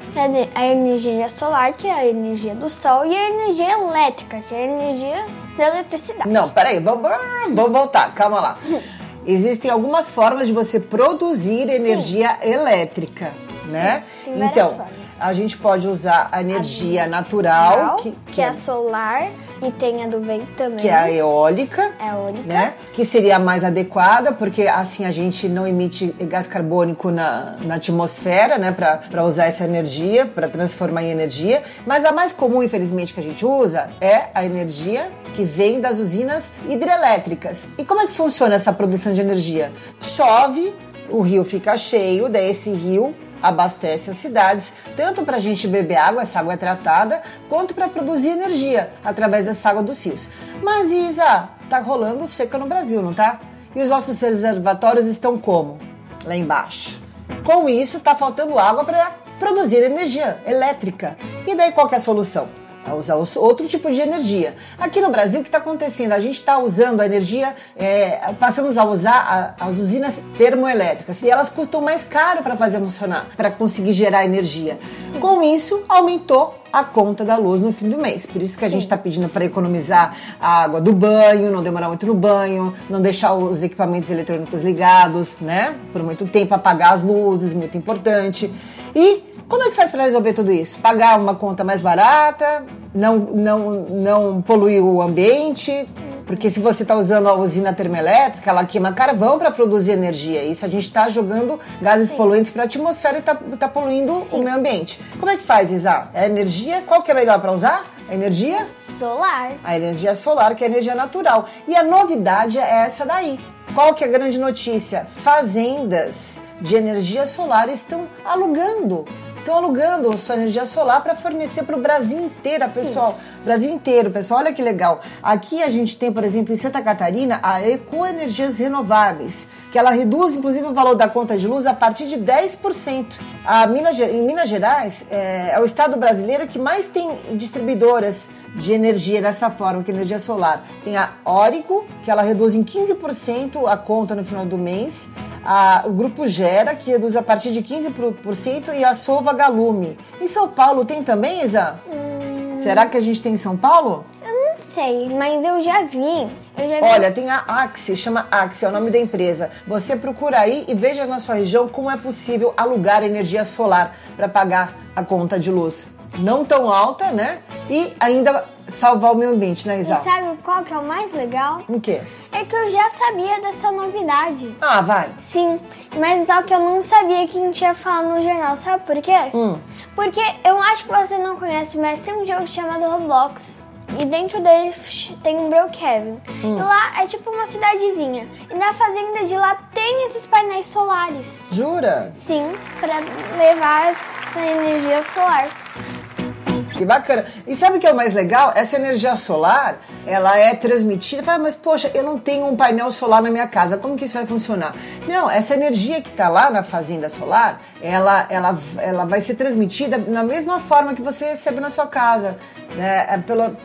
a energia solar, que é a energia do sol, e a energia elétrica, que é a energia da eletricidade. Não, peraí, vamos, vamos voltar, calma lá. Existem algumas formas de você produzir energia elétrica, né? tem Então, formas. a gente pode usar a energia natural, que, que, é a solar, e tem a do vento também. que é a eólica, Eólica. né? Que seria a mais adequada, porque assim a gente não emite gás carbônico na, na atmosfera, né? Para usar essa energia, para transformar em energia. Mas a mais comum, infelizmente, que a gente usa é a energia que vem das usinas hidrelétricas. E como é que funciona essa produção de energia? Chove, o rio fica cheio, daí esse rio abastece as cidades, tanto para a gente beber água, essa água é tratada, quanto para produzir energia através dessa água dos rios. Mas Isa, tá rolando seca no Brasil, não tá? E os nossos reservatórios estão como? Lá embaixo. Com isso, tá faltando água para produzir energia elétrica. E daí qual é a solução? A usar outro tipo de energia. Aqui no Brasil, o que está acontecendo? A gente está usando a energia, é, passamos a usar a, as usinas termoelétricas e elas custam mais caro para fazer funcionar, para conseguir gerar energia. Com isso, aumentou a conta da luz no fim do mês. Por isso que a Sim. gente está pedindo para economizar a água do banho, não demorar muito no banho, não deixar os equipamentos eletrônicos ligados, né? Por muito tempo, apagar as luzes, muito importante. E como é que faz para resolver tudo isso? Pagar uma conta mais barata, não, não, não poluir o ambiente, porque se você está usando a usina termoelétrica, ela queima carvão para produzir energia. Isso a gente está jogando gases Sim. poluentes para a atmosfera e está tá poluindo Sim. o meio ambiente. Como é que faz, Isa? É energia? Qual que é melhor para usar? A energia? Solar. A energia solar, que é a energia natural. E a novidade é essa daí. Qual que é a grande notícia? Fazendas de energia solar estão alugando estão alugando sua energia solar para fornecer para o Brasil inteiro, pessoal. Sim. Brasil inteiro, pessoal. Olha que legal. Aqui a gente tem, por exemplo, em Santa Catarina, a Ecoenergias Renováveis, que ela reduz, inclusive, o valor da conta de luz a partir de 10%. A Minas, em Minas Gerais, é, é o estado brasileiro que mais tem distribuidoras de energia dessa forma, que é energia solar. Tem a Órico, que ela reduz em 15% a conta no final do mês. A, o grupo Gera, que reduz a partir de 15%, e a Sova Galume. Em São Paulo tem também, Isa? Hum... Será que a gente tem em São Paulo? Eu não sei, mas eu já vi. Eu já vi. Olha, tem a Axi, chama Axi, é o nome da empresa. Você procura aí e veja na sua região como é possível alugar energia solar para pagar a conta de luz. Não tão alta, né? E ainda salvar o meio ambiente, né, Isa? E sabe qual que é o mais legal? O quê? É que eu já sabia dessa novidade. Ah, vai. Sim, mas só que eu não sabia que a gente ia falar no jornal. Sabe por quê? Hum. Porque eu acho que você não conhece, mas tem um jogo chamado Roblox. E dentro dele tem um Brookhaven. Hum. E lá é tipo uma cidadezinha. E na fazenda de lá tem esses painéis solares. Jura? Sim, para levar essa energia solar. Que bacana. E sabe o que é o mais legal? Essa energia solar, ela é transmitida. Fala, mas poxa, eu não tenho um painel solar na minha casa. Como que isso vai funcionar? Não, essa energia que está lá na fazenda solar, ela, ela, ela vai ser transmitida na mesma forma que você recebe na sua casa. Né? É pela,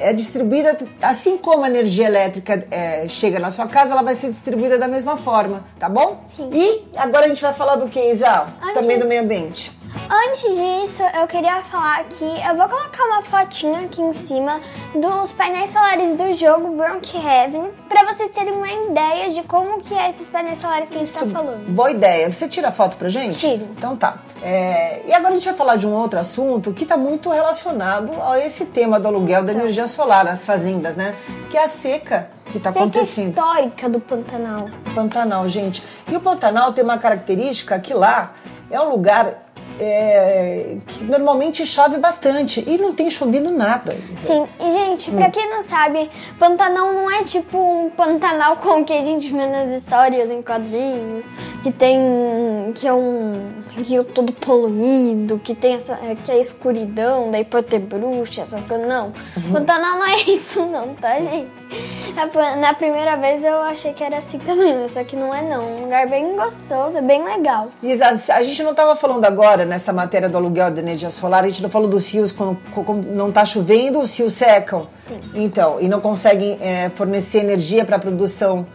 é distribuída, assim como a energia elétrica é, chega na sua casa, ela vai ser distribuída da mesma forma, tá bom? Sim. E agora a gente vai falar do que, Isa? Antes... Também do meio ambiente. Antes disso, eu queria falar que eu vou colocar uma fotinha aqui em cima dos painéis solares do jogo Brookhaven para vocês terem uma ideia de como que é esses painéis solares que a gente está falando. Boa ideia. Você tira a foto pra gente? Tiro. Então tá. É... E agora a gente vai falar de um outro assunto que está muito relacionado a esse tema do aluguel então. da energia solar nas fazendas, né? Que é a seca que está acontecendo. histórica do Pantanal. Pantanal, gente. E o Pantanal tem uma característica que lá é um lugar é, que normalmente chove bastante e não tem chovido nada. Sim, e gente, hum. pra quem não sabe, Pantanal não é tipo um Pantanal com o que a gente vê nas histórias em quadrinhos, que tem. que é um rio todo poluído, que tem essa. que é escuridão, daí pode ter bruxa, essas coisas. Não. Uhum. Pantanal não é isso, não, tá, gente? Na primeira vez eu achei que era assim também, mas só que não é, não. Um lugar bem gostoso, é bem legal. Isa, a gente não tava falando agora nessa matéria do aluguel de energia solar, a gente não falou dos rios quando, quando não está chovendo, os rios secam. Sim. Então, e não conseguem é, fornecer energia para a produção,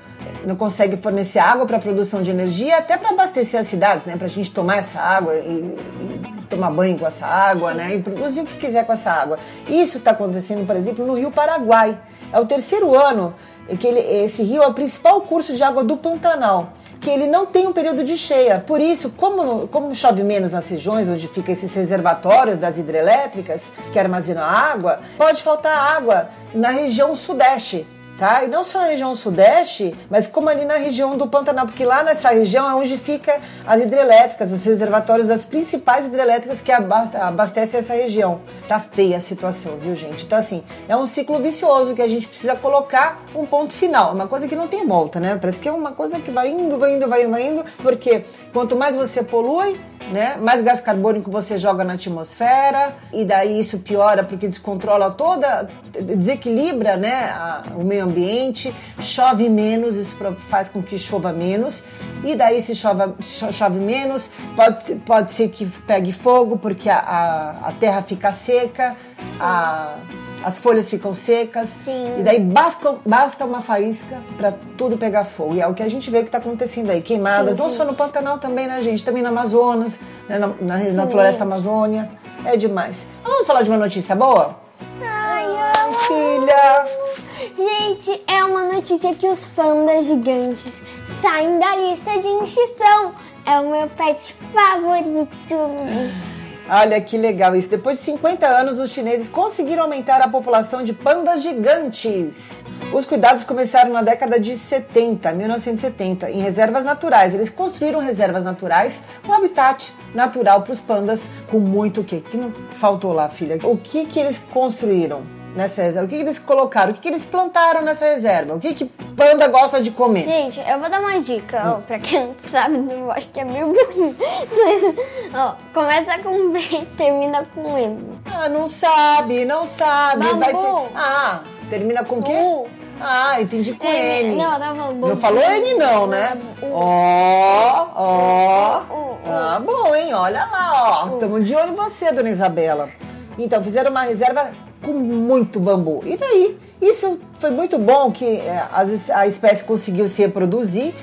não consegue fornecer água para a produção de energia, até para abastecer as cidades, né? Para a gente tomar essa água e, e tomar banho com essa água, Sim. né? E produzir o que quiser com essa água. Isso está acontecendo, por exemplo, no Rio Paraguai. É o terceiro ano que ele, esse rio é o principal curso de água do Pantanal que ele não tem um período de cheia. Por isso, como, como chove menos nas regiões onde ficam esses reservatórios das hidrelétricas que armazenam água, pode faltar água na região sudeste tá? E não só na região sudeste, mas como ali na região do Pantanal, porque lá nessa região é onde fica as hidrelétricas, os reservatórios das principais hidrelétricas que abastecem essa região. Tá feia a situação, viu, gente? Então, assim, é um ciclo vicioso que a gente precisa colocar um ponto final. É uma coisa que não tem volta, né? Parece que é uma coisa que vai indo, vai indo, vai indo, vai indo, porque quanto mais você polui, né? Mais gás carbônico você joga na atmosfera e daí isso piora porque descontrola toda, desequilibra, né, a, o meio ambiente, chove menos, isso faz com que chova menos e daí se chove, chove menos, pode, pode ser que pegue fogo porque a, a, a terra fica seca, a- as folhas ficam secas. Sim. E daí basta, basta uma faísca pra tudo pegar fogo. E é o que a gente vê que tá acontecendo aí. Queimadas, Sim, não sim. só no Pantanal também, né, gente? Também no Amazonas, né, na, na, na floresta Amazônia. É demais. Vamos falar de uma notícia boa? Ai, amo. Filha! Gente, é uma notícia que os pandas gigantes saem da lista de extinção. É o meu pet favorito. Olha que legal isso. Depois de 50 anos, os chineses conseguiram aumentar a população de pandas gigantes. Os cuidados começaram na década de 70, 1970, em reservas naturais. Eles construíram reservas naturais, um habitat natural para os pandas com muito o quê? Que não faltou lá, filha? O que que eles construíram nessa reserva? O que, que eles colocaram? O que, que eles plantaram nessa reserva? O que que panda gosta de comer? Gente, eu vou dar uma dica, ó, pra quem não sabe, eu acho que é meio burrinho. Mas, ó, começa com B e termina com M. Ah, não sabe, não sabe. Bambu. Vai ter... Ah, termina com o quê? U. Ah, entendi com É, N. não, eu tava falando Não falou N não, né? U. Ó, ó. Ah, bom, hein? Olha lá, ó. Estamos de olho em você, dona Isabela. Então, fizeram uma reserva com muito bambu. E daí? Isso foi muito bom que é, a espécie conseguiu se reproduzir.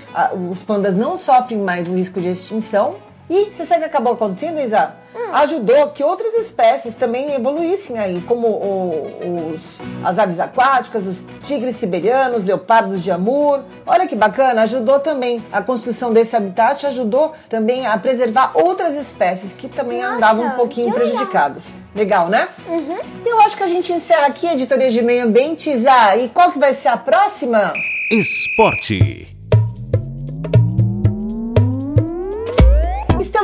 os pandas não sofrem mais o risco de extinção. E você sabe o que acabou acontecendo, Isa? Ajudou que outras espécies também evoluíssem aí, como o- os, as aves aquáticas, os tigres siberianos, leopardos de Amur. Olha que bacana, ajudou também a construção desse habitat, ajudou também a preservar outras espécies que também Nossa, andavam um pouquinho prejudicadas. Legal, né? Eu acho que a gente encerra aqui a editoria de meio ambiente, Isa. E qual que vai ser a próxima? Esporte.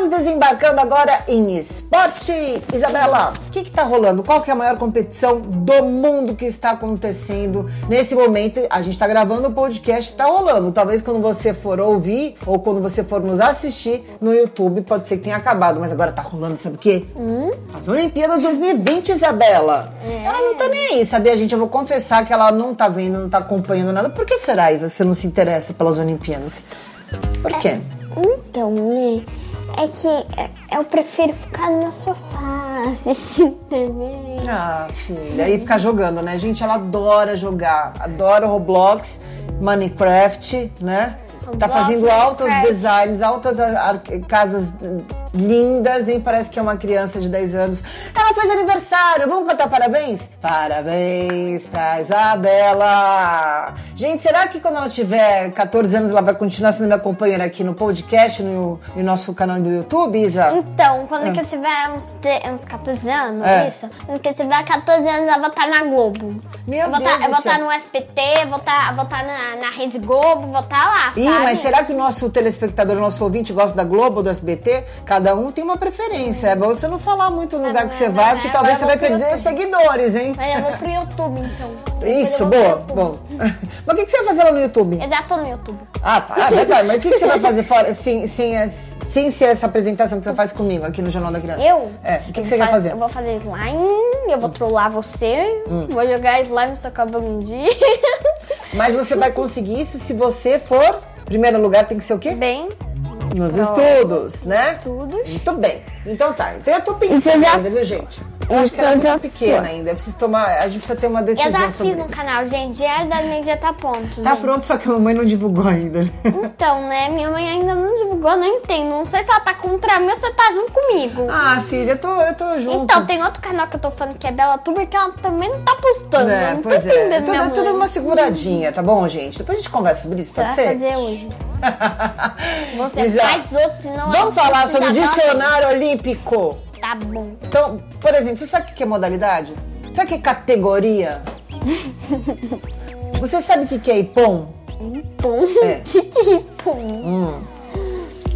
Estamos desembarcando agora em esporte. Isabela, o que está rolando? Qual que é a maior competição do mundo que está acontecendo nesse momento? A gente está gravando o podcast, está rolando. Talvez quando você for ouvir ou quando você for nos assistir no YouTube, pode ser que tenha acabado. Mas agora tá rolando, sabe o quê? As Olimpíadas 2020, Isabela. Ela não tá nem aí, sabia, gente? Eu vou confessar que ela não tá vendo, não tá acompanhando nada. Por que será, Isa, você não se interessa pelas Olimpíadas? Por quê? Então, né? É que eu prefiro ficar no sofá assistindo TV. Ah, filha, aí ficar jogando, né? Gente, ela adora jogar, adora Roblox, Minecraft, né? Tá Roblox, fazendo altos Minecraft. designs, altas casas lindas, nem parece que é uma criança de 10 anos. Ela fez aniversário, vamos cantar parabéns? Parabéns pra Isabela! Gente, será que quando ela tiver 14 anos ela vai continuar sendo minha companheira aqui no podcast, no, no nosso canal do YouTube, Isa? Então, quando que eu tiver uns, uns 14 anos, É. isso, quando que eu tiver 14 anos, eu vou estar na Globo. Meu eu vou Deus tá- do eu vou estar no SPT, vou estar vou tá na, na Rede Globo, vou estar lá, Ih, sabe? mas será que o nosso telespectador, o nosso ouvinte gosta da Globo ou do SBT? Cada um tem uma preferência. É bom você não falar muito no lugar que você vai, porque é, talvez você vai perder seguidores, hein? Mas eu vou pro YouTube, então. Isso, boa, bom. Mas o que que você vai fazer lá no YouTube? Eu já tô no YouTube. Ah, tá, é verdade. Mas o que que você vai fazer fora, sem, sem, sem ser essa apresentação que você faz comigo aqui no Jornal da Criança? Eu? É, o que, que você quer faz- fazer? Eu vou fazer slime, eu vou trollar você, Hum. vou jogar slime no seu cabelo um dia. Mas você vai conseguir isso se você for... Primeiro lugar tem que ser o quê? Bem, Nos Pronto. estudos, né? Estudos. Muito bem. Então tá. Então eu tô pensando Isso já- ainda, viu, gente? Eu acho que ela é já muito pequena ainda. Eu preciso tomar. A gente precisa ter uma decisão eu já fiz no isso. canal, gente. Diário da Neg já tá pronto, Tá gente. pronto, só que a mamãe não divulgou ainda. né? Então, né? Minha mãe ainda não divulgou, não entendo. Não sei se ela tá contra mim ou se ela tá junto comigo. ah, filha, eu tô, eu tô junto. Então, tem outro canal que eu tô falando que é Bela Tuber que ela também não tá postando. É, não tô pois é. entendendo, Tudo, minha tudo mãe. uma seguradinha, tá bom, gente? Depois a gente conversa sobre isso, Você pode ser? fazer hoje. Você Exato. faz hoje, senão... Vamos a falar sobre o cidadã- olímpico. Tá bom. Então, por exemplo, você sabe o que é modalidade? Sabe o que é categoria? Você sabe o que é IPOM? Pum. É. Que que pum?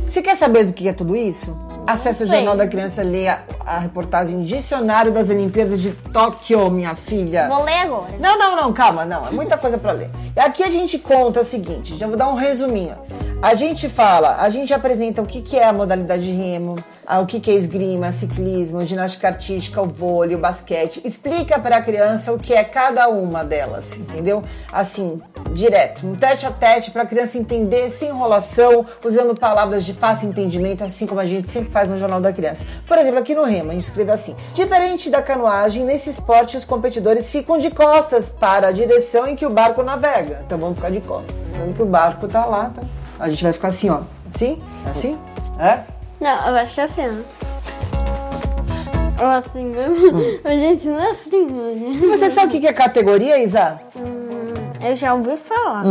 Você quer saber do que é tudo isso? Acesse o. Jornal da Criança, leia a reportagem Dicionário das Olimpíadas de Tóquio, minha filha. Vou ler agora. Não, não, não, calma, não. É muita coisa pra ler. E aqui a gente conta o seguinte, já vou dar um resuminho. A gente fala, a gente apresenta o que, que é a modalidade de remo, ah, o que, é esgrima, ciclismo, ginástica artística, o vôlei, o basquete. Explica para a criança o que é cada uma delas, entendeu? Assim, direto, um tete a tete para a criança entender sem enrolação, usando palavras de fácil entendimento, assim como a gente sempre faz no Jornal da Criança. Por exemplo, aqui no Remo, a gente escreve assim: diferente da canoagem, nesse esporte os competidores ficam de costas para a direção em que o barco navega. Então vamos ficar de costas. Vendo que o barco tá lá, tá? a gente vai ficar assim, ó. Assim? Assim? É? Não, eu acho que é assim, ó. Ou assim mesmo. Gente, não é assim. E você sabe o que é categoria, Isa? Eu já ouvi falar.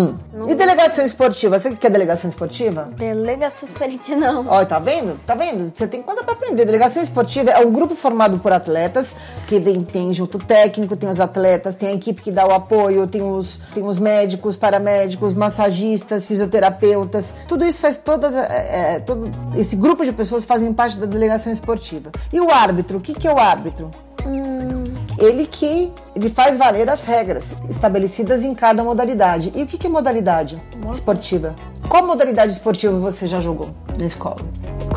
E delegação esportiva? Você que é delegação esportiva? Delegação esportiva, não. Ó, tá vendo? Tá vendo? Você tem coisa pra aprender. Delegação esportiva é um grupo formado por atletas, que vem, tem junto técnico, tem os atletas, tem a equipe que dá o apoio, tem os, tem os médicos, paramédicos, massagistas, fisioterapeutas. Tudo isso faz todas. é, é, todo esse grupo de pessoas fazem parte da delegação esportiva. E o árbitro? O que, que é o árbitro? ele que ele faz valer as regras estabelecidas em cada modalidade. E o que é modalidade esportiva? Qual modalidade esportiva você já jogou na escola?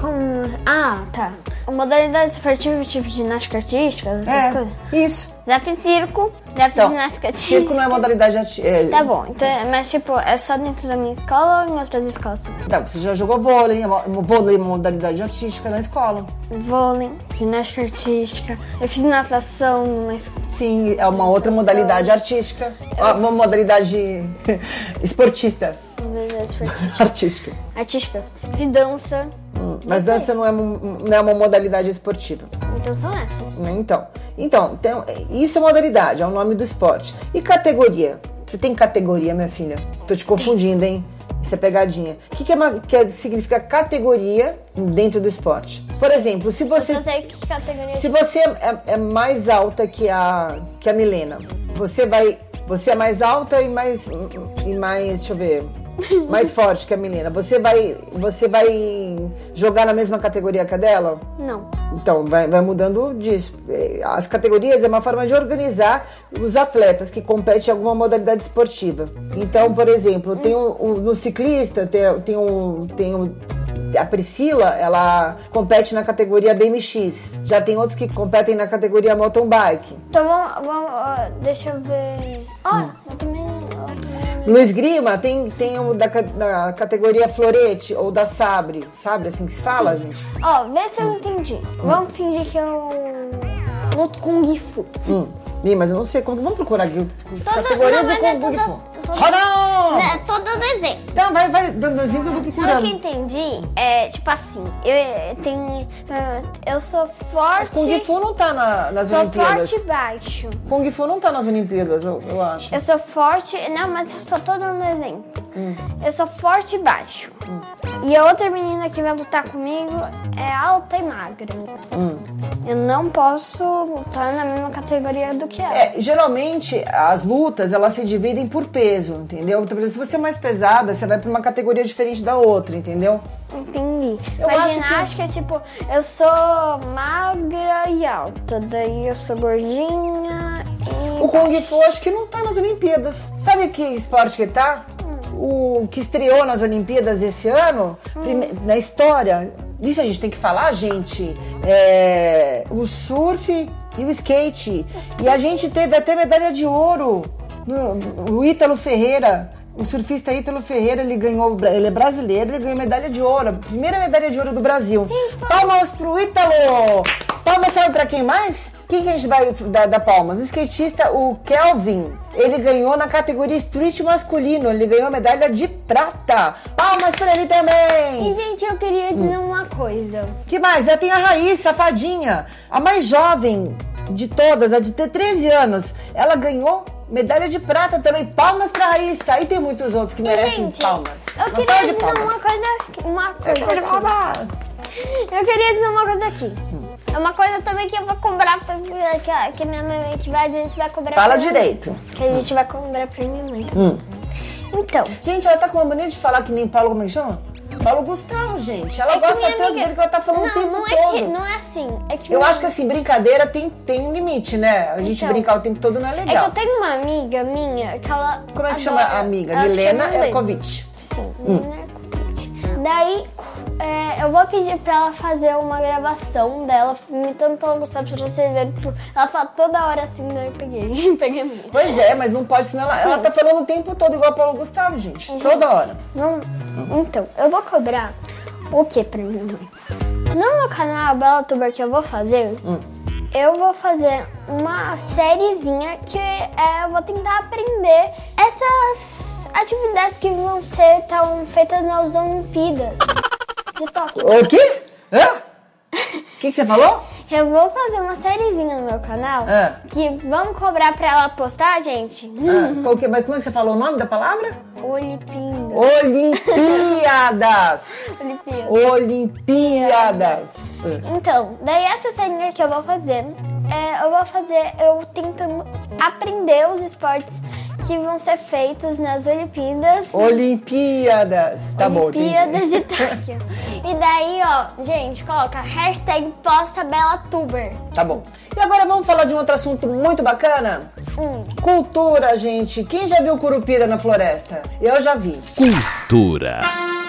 Como... Ah, tá. Modalidade esportiva, tipo ginástica artística, essas É, coisas. isso. Já fiz circo, já fiz Então, ginástica artística. circo não é modalidade é, Tá bom, então, mas tipo, é só dentro da minha escola ou em outras escolas também? Tá, você já jogou vôlei, é vôlei é uma modalidade artística na escola. Vôlei, ginástica artística. Eu fiz natação numa escola. Sim, é uma outra modalidade artística. Ó, Uma modalidade esportista. Modalidade esportiva. Artística. Artística. Fiz dança. Mas dança não é, não é uma modalidade esportiva. Então são essas. né? Então, então, então, isso é modalidade, é o nome do esporte. E categoria? Você tem categoria, minha filha? Tô te confundindo, hein? Isso é pegadinha. O que, que, é uma- que é- significa categoria dentro do esporte? Por exemplo, se você, Eu sei que categoria se você é, é mais alta que a, que a Milena, você vai. Você é mais alta e mais. E mais. Deixa eu ver. Mais forte que a Milena. Você vai. Você vai jogar na mesma categoria que a dela? Não. Então, vai, vai mudando disso. Eh, As categorias é uma forma de organizar os atletas que competem em alguma modalidade esportiva. Então, por exemplo, tem o, o- no ciclista, tem, tem, um, tem um- a Priscila, ela compete na categoria BMX. Já tem outros que competem na categoria mountain bike. Então vamos. vamos deixa eu ver. Ó, eu também. No esgrima, tem, tem o da, da categoria florete ou da sabre. Sabre, assim que se fala, gente? Ó, vê se eu entendi. Vamos fingir que eu luto Kung Fu. Hum. Ih, mas eu não sei como. Vamos procurar aqui. Não, do é Kung Fu. Rodão! É todo desenho. Então, vai, vai, dandanzinho que eu vou procurando. que eu entendi, é tipo assim, eu tenho. Eu sou forte. Mas Kung Fu não tá na- nas Sou Olimpíadas. forte e baixo. Kung Fu não tá nas Olimpíadas, eu, eu acho. Eu sou forte. Não, mas eu só tô dando um exemplo. Hum. Eu sou forte e baixo. E a outra menina que vai lutar comigo é alta e magra. Hum. Eu não posso lutar na mesma categoria do que ela. É, geralmente as lutas elas se dividem por peso, entendeu? Então, se você é mais pesada, você vai pra uma categoria diferente da outra, entendeu? Entendi. Eu Mas acho que- ginástica é tipo, eu sou magra e alta. Daí eu sou gordinha e. O Kung Fu acho que não tá nas Olimpíadas. Sabe que esporte que tá? O que estreou nas Olimpíadas esse ano, prime- na história. Isso a gente tem que falar, gente. É, o surf e o skate. E a gente teve até medalha de ouro. O Ítalo Ferreira, o surfista Ítalo Ferreira, ele ganhou, ele é brasileiro, ele ganhou medalha de ouro. Primeira medalha de ouro do Brasil. Palmas pro Ítalo! Palmas sabe pra quem mais? Quem que a gente vai dar, dar palmas? O skatista, o Kelvin, ele ganhou na categoria street masculino, ele ganhou medalha de prata. Palmas pra ele E, também! gente, eu queria dizer uma coisa. Que mais? Tem a Raíssa, a fadinha, a mais jovem de todas, a de ter 13 anos. Ela ganhou medalha de prata também. Palmas pra Raíssa. Aí tem muitos outros que merecem gente, palmas. eu Uma queria dizer palmas. uma coisa, uma coisa aqui. Eu queria dizer uma coisa aqui. É uma coisa também que eu vou cobrar pra, que, que minha mãe que vai, a gente vai cobrar Fala pra minha mãe. direito. Que a gente vai cobrar pra minha mãe. também. Então, Gente, ela tá com uma mania de falar que nem Paulo, como é que chama? Paulo Gustavo, gente. Ela é gosta tanto amiga... dele que ela tá falando não, o tempo não é todo. que não é assim. É que Eu minha- acho que assim, brincadeira tem, tem um limite, né? A gente Então, brincar o tempo todo não é É que legal. eu tenho uma amiga minha que ela. Como é que adora- chama a amiga? ela Milena. Erkovic. Sim, Milena Erkovic. Daí, é, eu vou pedir pra ela fazer uma gravação dela imitando pelo Gustavo pra vocês verem. Tipo, Ela fala toda hora assim, daí eu peguei. peguei muito. Pois é, mas não pode, senão ela, ela tá falando o tempo todo igual a Paulo Gustavo, gente. Toda hora. Não, então, eu vou cobrar o que pra minha mãe? No meu canal Bela Tuber que eu vou fazer, eu vou fazer uma sériezinha que é, eu vou tentar aprender essas atividades que vão ser tão feitas nas Olimpíadas O quê? Hã? O que, que você falou? Eu vou fazer uma sériezinha no meu canal Ah. que vamos cobrar pra ela postar, gente. Ah, qual que, mas como é que você falou o nome da palavra? Olimpíada. Olimpíadas! Olimpíada. Olimpíadas! Então, daí essa série que eu vou fazer, é, eu vou fazer eu tentando aprender os esportes que vão ser feitos nas Olimpíadas. Olimpíadas! Tá bom, entendi. Olimpíadas de Tóquio. E daí, ó, gente, coloca hashtag PostaBelaTuber. Tá bom. E agora vamos falar de um outro assunto muito bacana? Hum. Cultura, gente. Quem já viu curupira na floresta? Eu já vi. Cultura.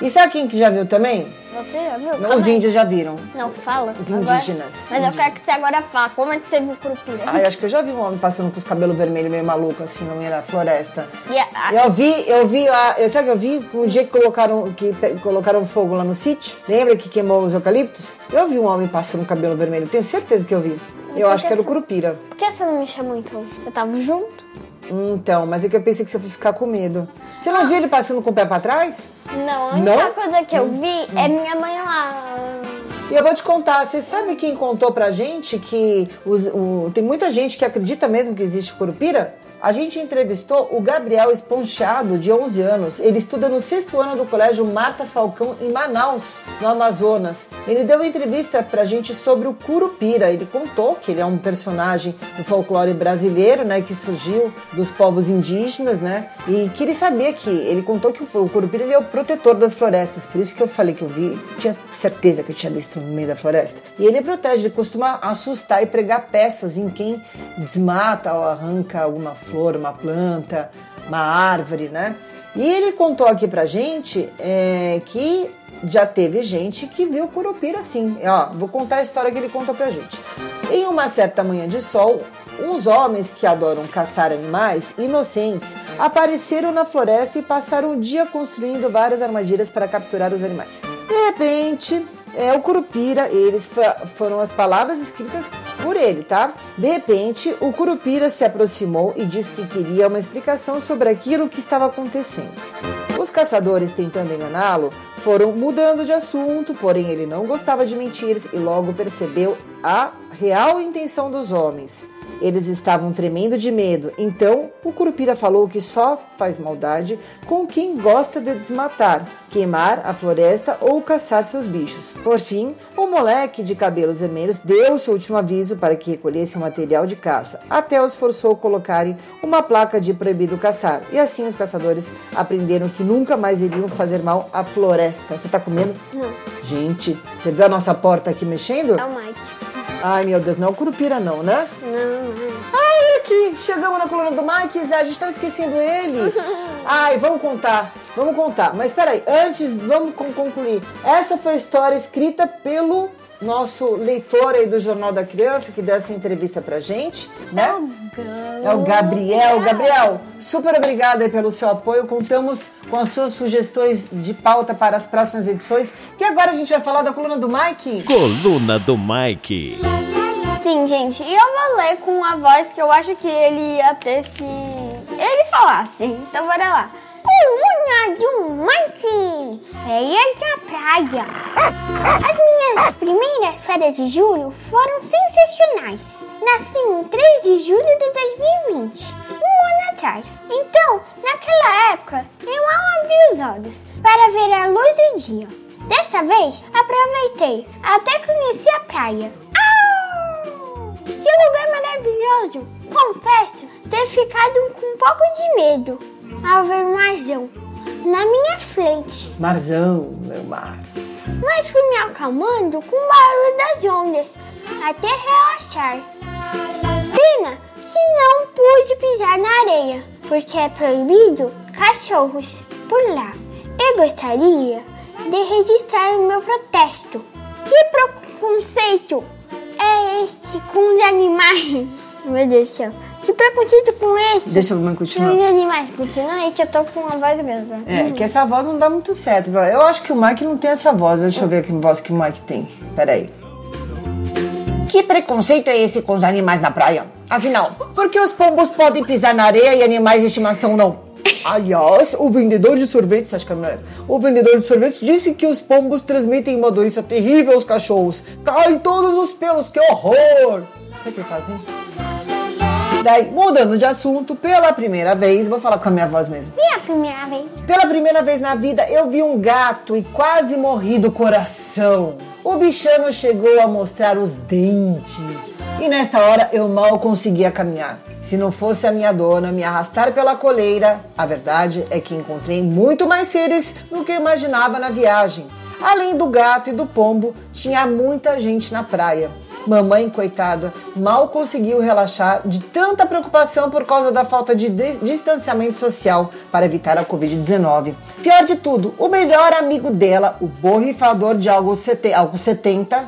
E sabe quem que já viu também? Você já viu? Não, Calma os aí. índios já viram. Não, fala. Os agora. indígenas. Mas eu quero que você agora fale. Como é que você viu Curupira? Ai, acho que eu já vi um homem passando com os cabelos vermelhos meio maluco assim no meio da floresta. A- Eu vi, eu vi lá, eu sabe que eu vi um dia que colocaram, que colocaram fogo lá no sítio. Lembra que queimou os eucaliptos? Eu vi um homem passando cabelo vermelho, tenho certeza que eu vi. Eu acho que era o Curupira. Por que você não me chamou então? Eu tava junto? Então, mas é que eu pensei que você fosse ficar com medo. Você não viu ele passando com o pé pra trás? Não, a única Não? coisa que eu vi é minha mãe lá. E eu vou te contar, você sabe quem contou pra gente que os- o- tem muita gente que acredita mesmo que existe curupira? A gente entrevistou o Gabriel Esponchado, de 11 anos. Ele estuda no sexto ano do colégio Marta Falcão, em Manaus, no Amazonas. Ele deu uma entrevista pra gente sobre o Curupira. Ele contou que ele é um personagem do folclore brasileiro, né, que surgiu dos povos indígenas, né, e que ele sabia que, ele contou que o Curupira ele é o protetor das florestas. Por isso que eu falei que eu vi, tinha certeza que eu tinha visto no meio da floresta. E ele protege, ele costuma assustar e pregar peças em quem desmata ou arranca alguma flor, uma planta, uma árvore, né? E ele contou aqui pra gente é, que já teve gente que viu curupira assim. Ó, vou contar a história que ele contou pra gente. Em uma certa manhã de sol, uns homens que adoram caçar animais inocentes apareceram na floresta e passaram o dia construindo várias armadilhas para capturar os animais. De repente, é o Curupira, eles foram as palavras escritas por ele, tá? De repente, o Curupira se aproximou e disse que queria uma explicação sobre aquilo que estava acontecendo. Os caçadores, tentando enganá-lo, foram mudando de assunto, porém ele não gostava de mentiras e logo percebeu a real intenção dos homens. Eles estavam tremendo de medo, então o Curupira falou que só faz maldade com quem gosta de desmatar, queimar a floresta ou caçar seus bichos. Por fim, o moleque de cabelos vermelhos deu seu último aviso para que recolhesse o material de caça, até os forçou a colocarem uma placa de proibido caçar. E assim os caçadores aprenderam que nunca mais iriam fazer mal à floresta. Você tá comendo? Não, Gente, você viu a nossa porta aqui mexendo? é o Mike. Ai, meu Deus, não o Curupira não, né? Não, não. Ai, aqui, chegamos na coluna do Mike, Zé, a gente tava esquecendo ele. Ai, vamos contar, vamos contar. Mas peraí, antes, vamos con- concluir. Essa foi a história escrita pelo nosso leitor aí do Jornal da Criança, que deu essa entrevista pra gente, né? É o Gabriel. Gabriel, super obrigada aí pelo seu apoio. Contamos com as suas sugestões de pauta para as próximas edições. E agora a gente vai falar da coluna do Mike. Coluna do Mike. Sim, gente, eu vou ler com a voz que eu acho que ele ia ter se ele falasse. Então bora lá. Coluna do Mike! Férias na praia. As minhas primeiras férias de julho foram sensacionais. Nasci em 3 de julho de 2020, um ano atrás. Então, naquela época, eu mal abri os olhos para ver a luz do dia. Dessa vez, aproveitei até conheci a praia. Que lugar maravilhoso! Confesso ter ficado com um pouco de medo ao ver o marzão na minha frente, Marzão, meu mar. mas fui me acalmando com o barulho das ondas até relaxar. Pena que não pude pisar na areia, porque é proibido cachorros por lá. Eu gostaria de registrar o meu protesto. Que preconceito é este com os animais? Meu Deus do céu. Que preconceito com esse? Deixa a mamãe Com os continuar. animais. Continua aí que eu tô com uma voz grande. É, que essa voz não dá muito certo. Eu acho que o Mike não tem essa voz. Deixa eu ver que voz que o Mike tem. Peraí. Que preconceito é esse com os animais na praia? Afinal, por que os pombos podem pisar na areia e animais de estimação não? Aliás, o vendedor de sorvetes, acho que é. O vendedor de sorvetes disse que os pombos transmitem uma doença terrível aos cachorros. Caem todos os pelos, que horror! Sabe o que fazem? Daí, mudando de assunto, pela primeira vez, vou falar com a minha voz mesmo. Minha primeira vez. Pela primeira vez na vida, eu vi um gato e quase morri do coração. O bichano chegou a mostrar os dentes. E nesta hora eu mal conseguia caminhar. Se não fosse a minha dona me arrastar pela coleira, a verdade é que encontrei muito mais seres do que eu imaginava na viagem. Além do gato e do pombo, tinha muita gente na praia. Mamãe, coitada, mal conseguiu relaxar de tanta preocupação por causa da falta de dis- distanciamento social para evitar a Covid-19. Pior de tudo, o melhor amigo dela, o borrifador de álcool 70,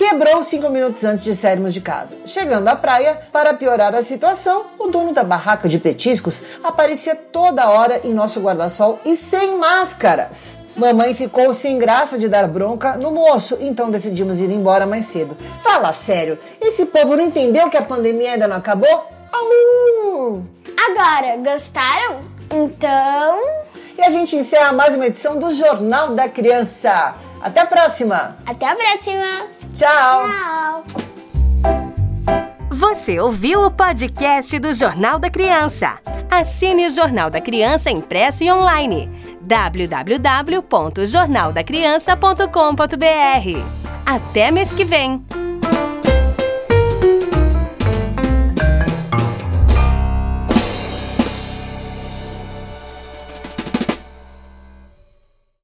quebrou cinco minutos antes de sairmos de casa. Chegando à praia, para piorar a situação, o dono da barraca de petiscos aparecia toda hora em nosso guarda-sol e sem máscaras. Mamãe ficou sem graça de dar bronca no moço, então decidimos ir embora mais cedo. Fala sério, esse povo não entendeu que a pandemia ainda não acabou? Au! Agora, gostaram? Então. E a gente encerra mais uma edição do Jornal da Criança. Até a próxima! Até a próxima! Tchau! Tchau! Você ouviu o podcast do Jornal da Criança? Assine o Jornal da Criança impresso e online. www.jornaldacriança.com.br. Até mês que vem!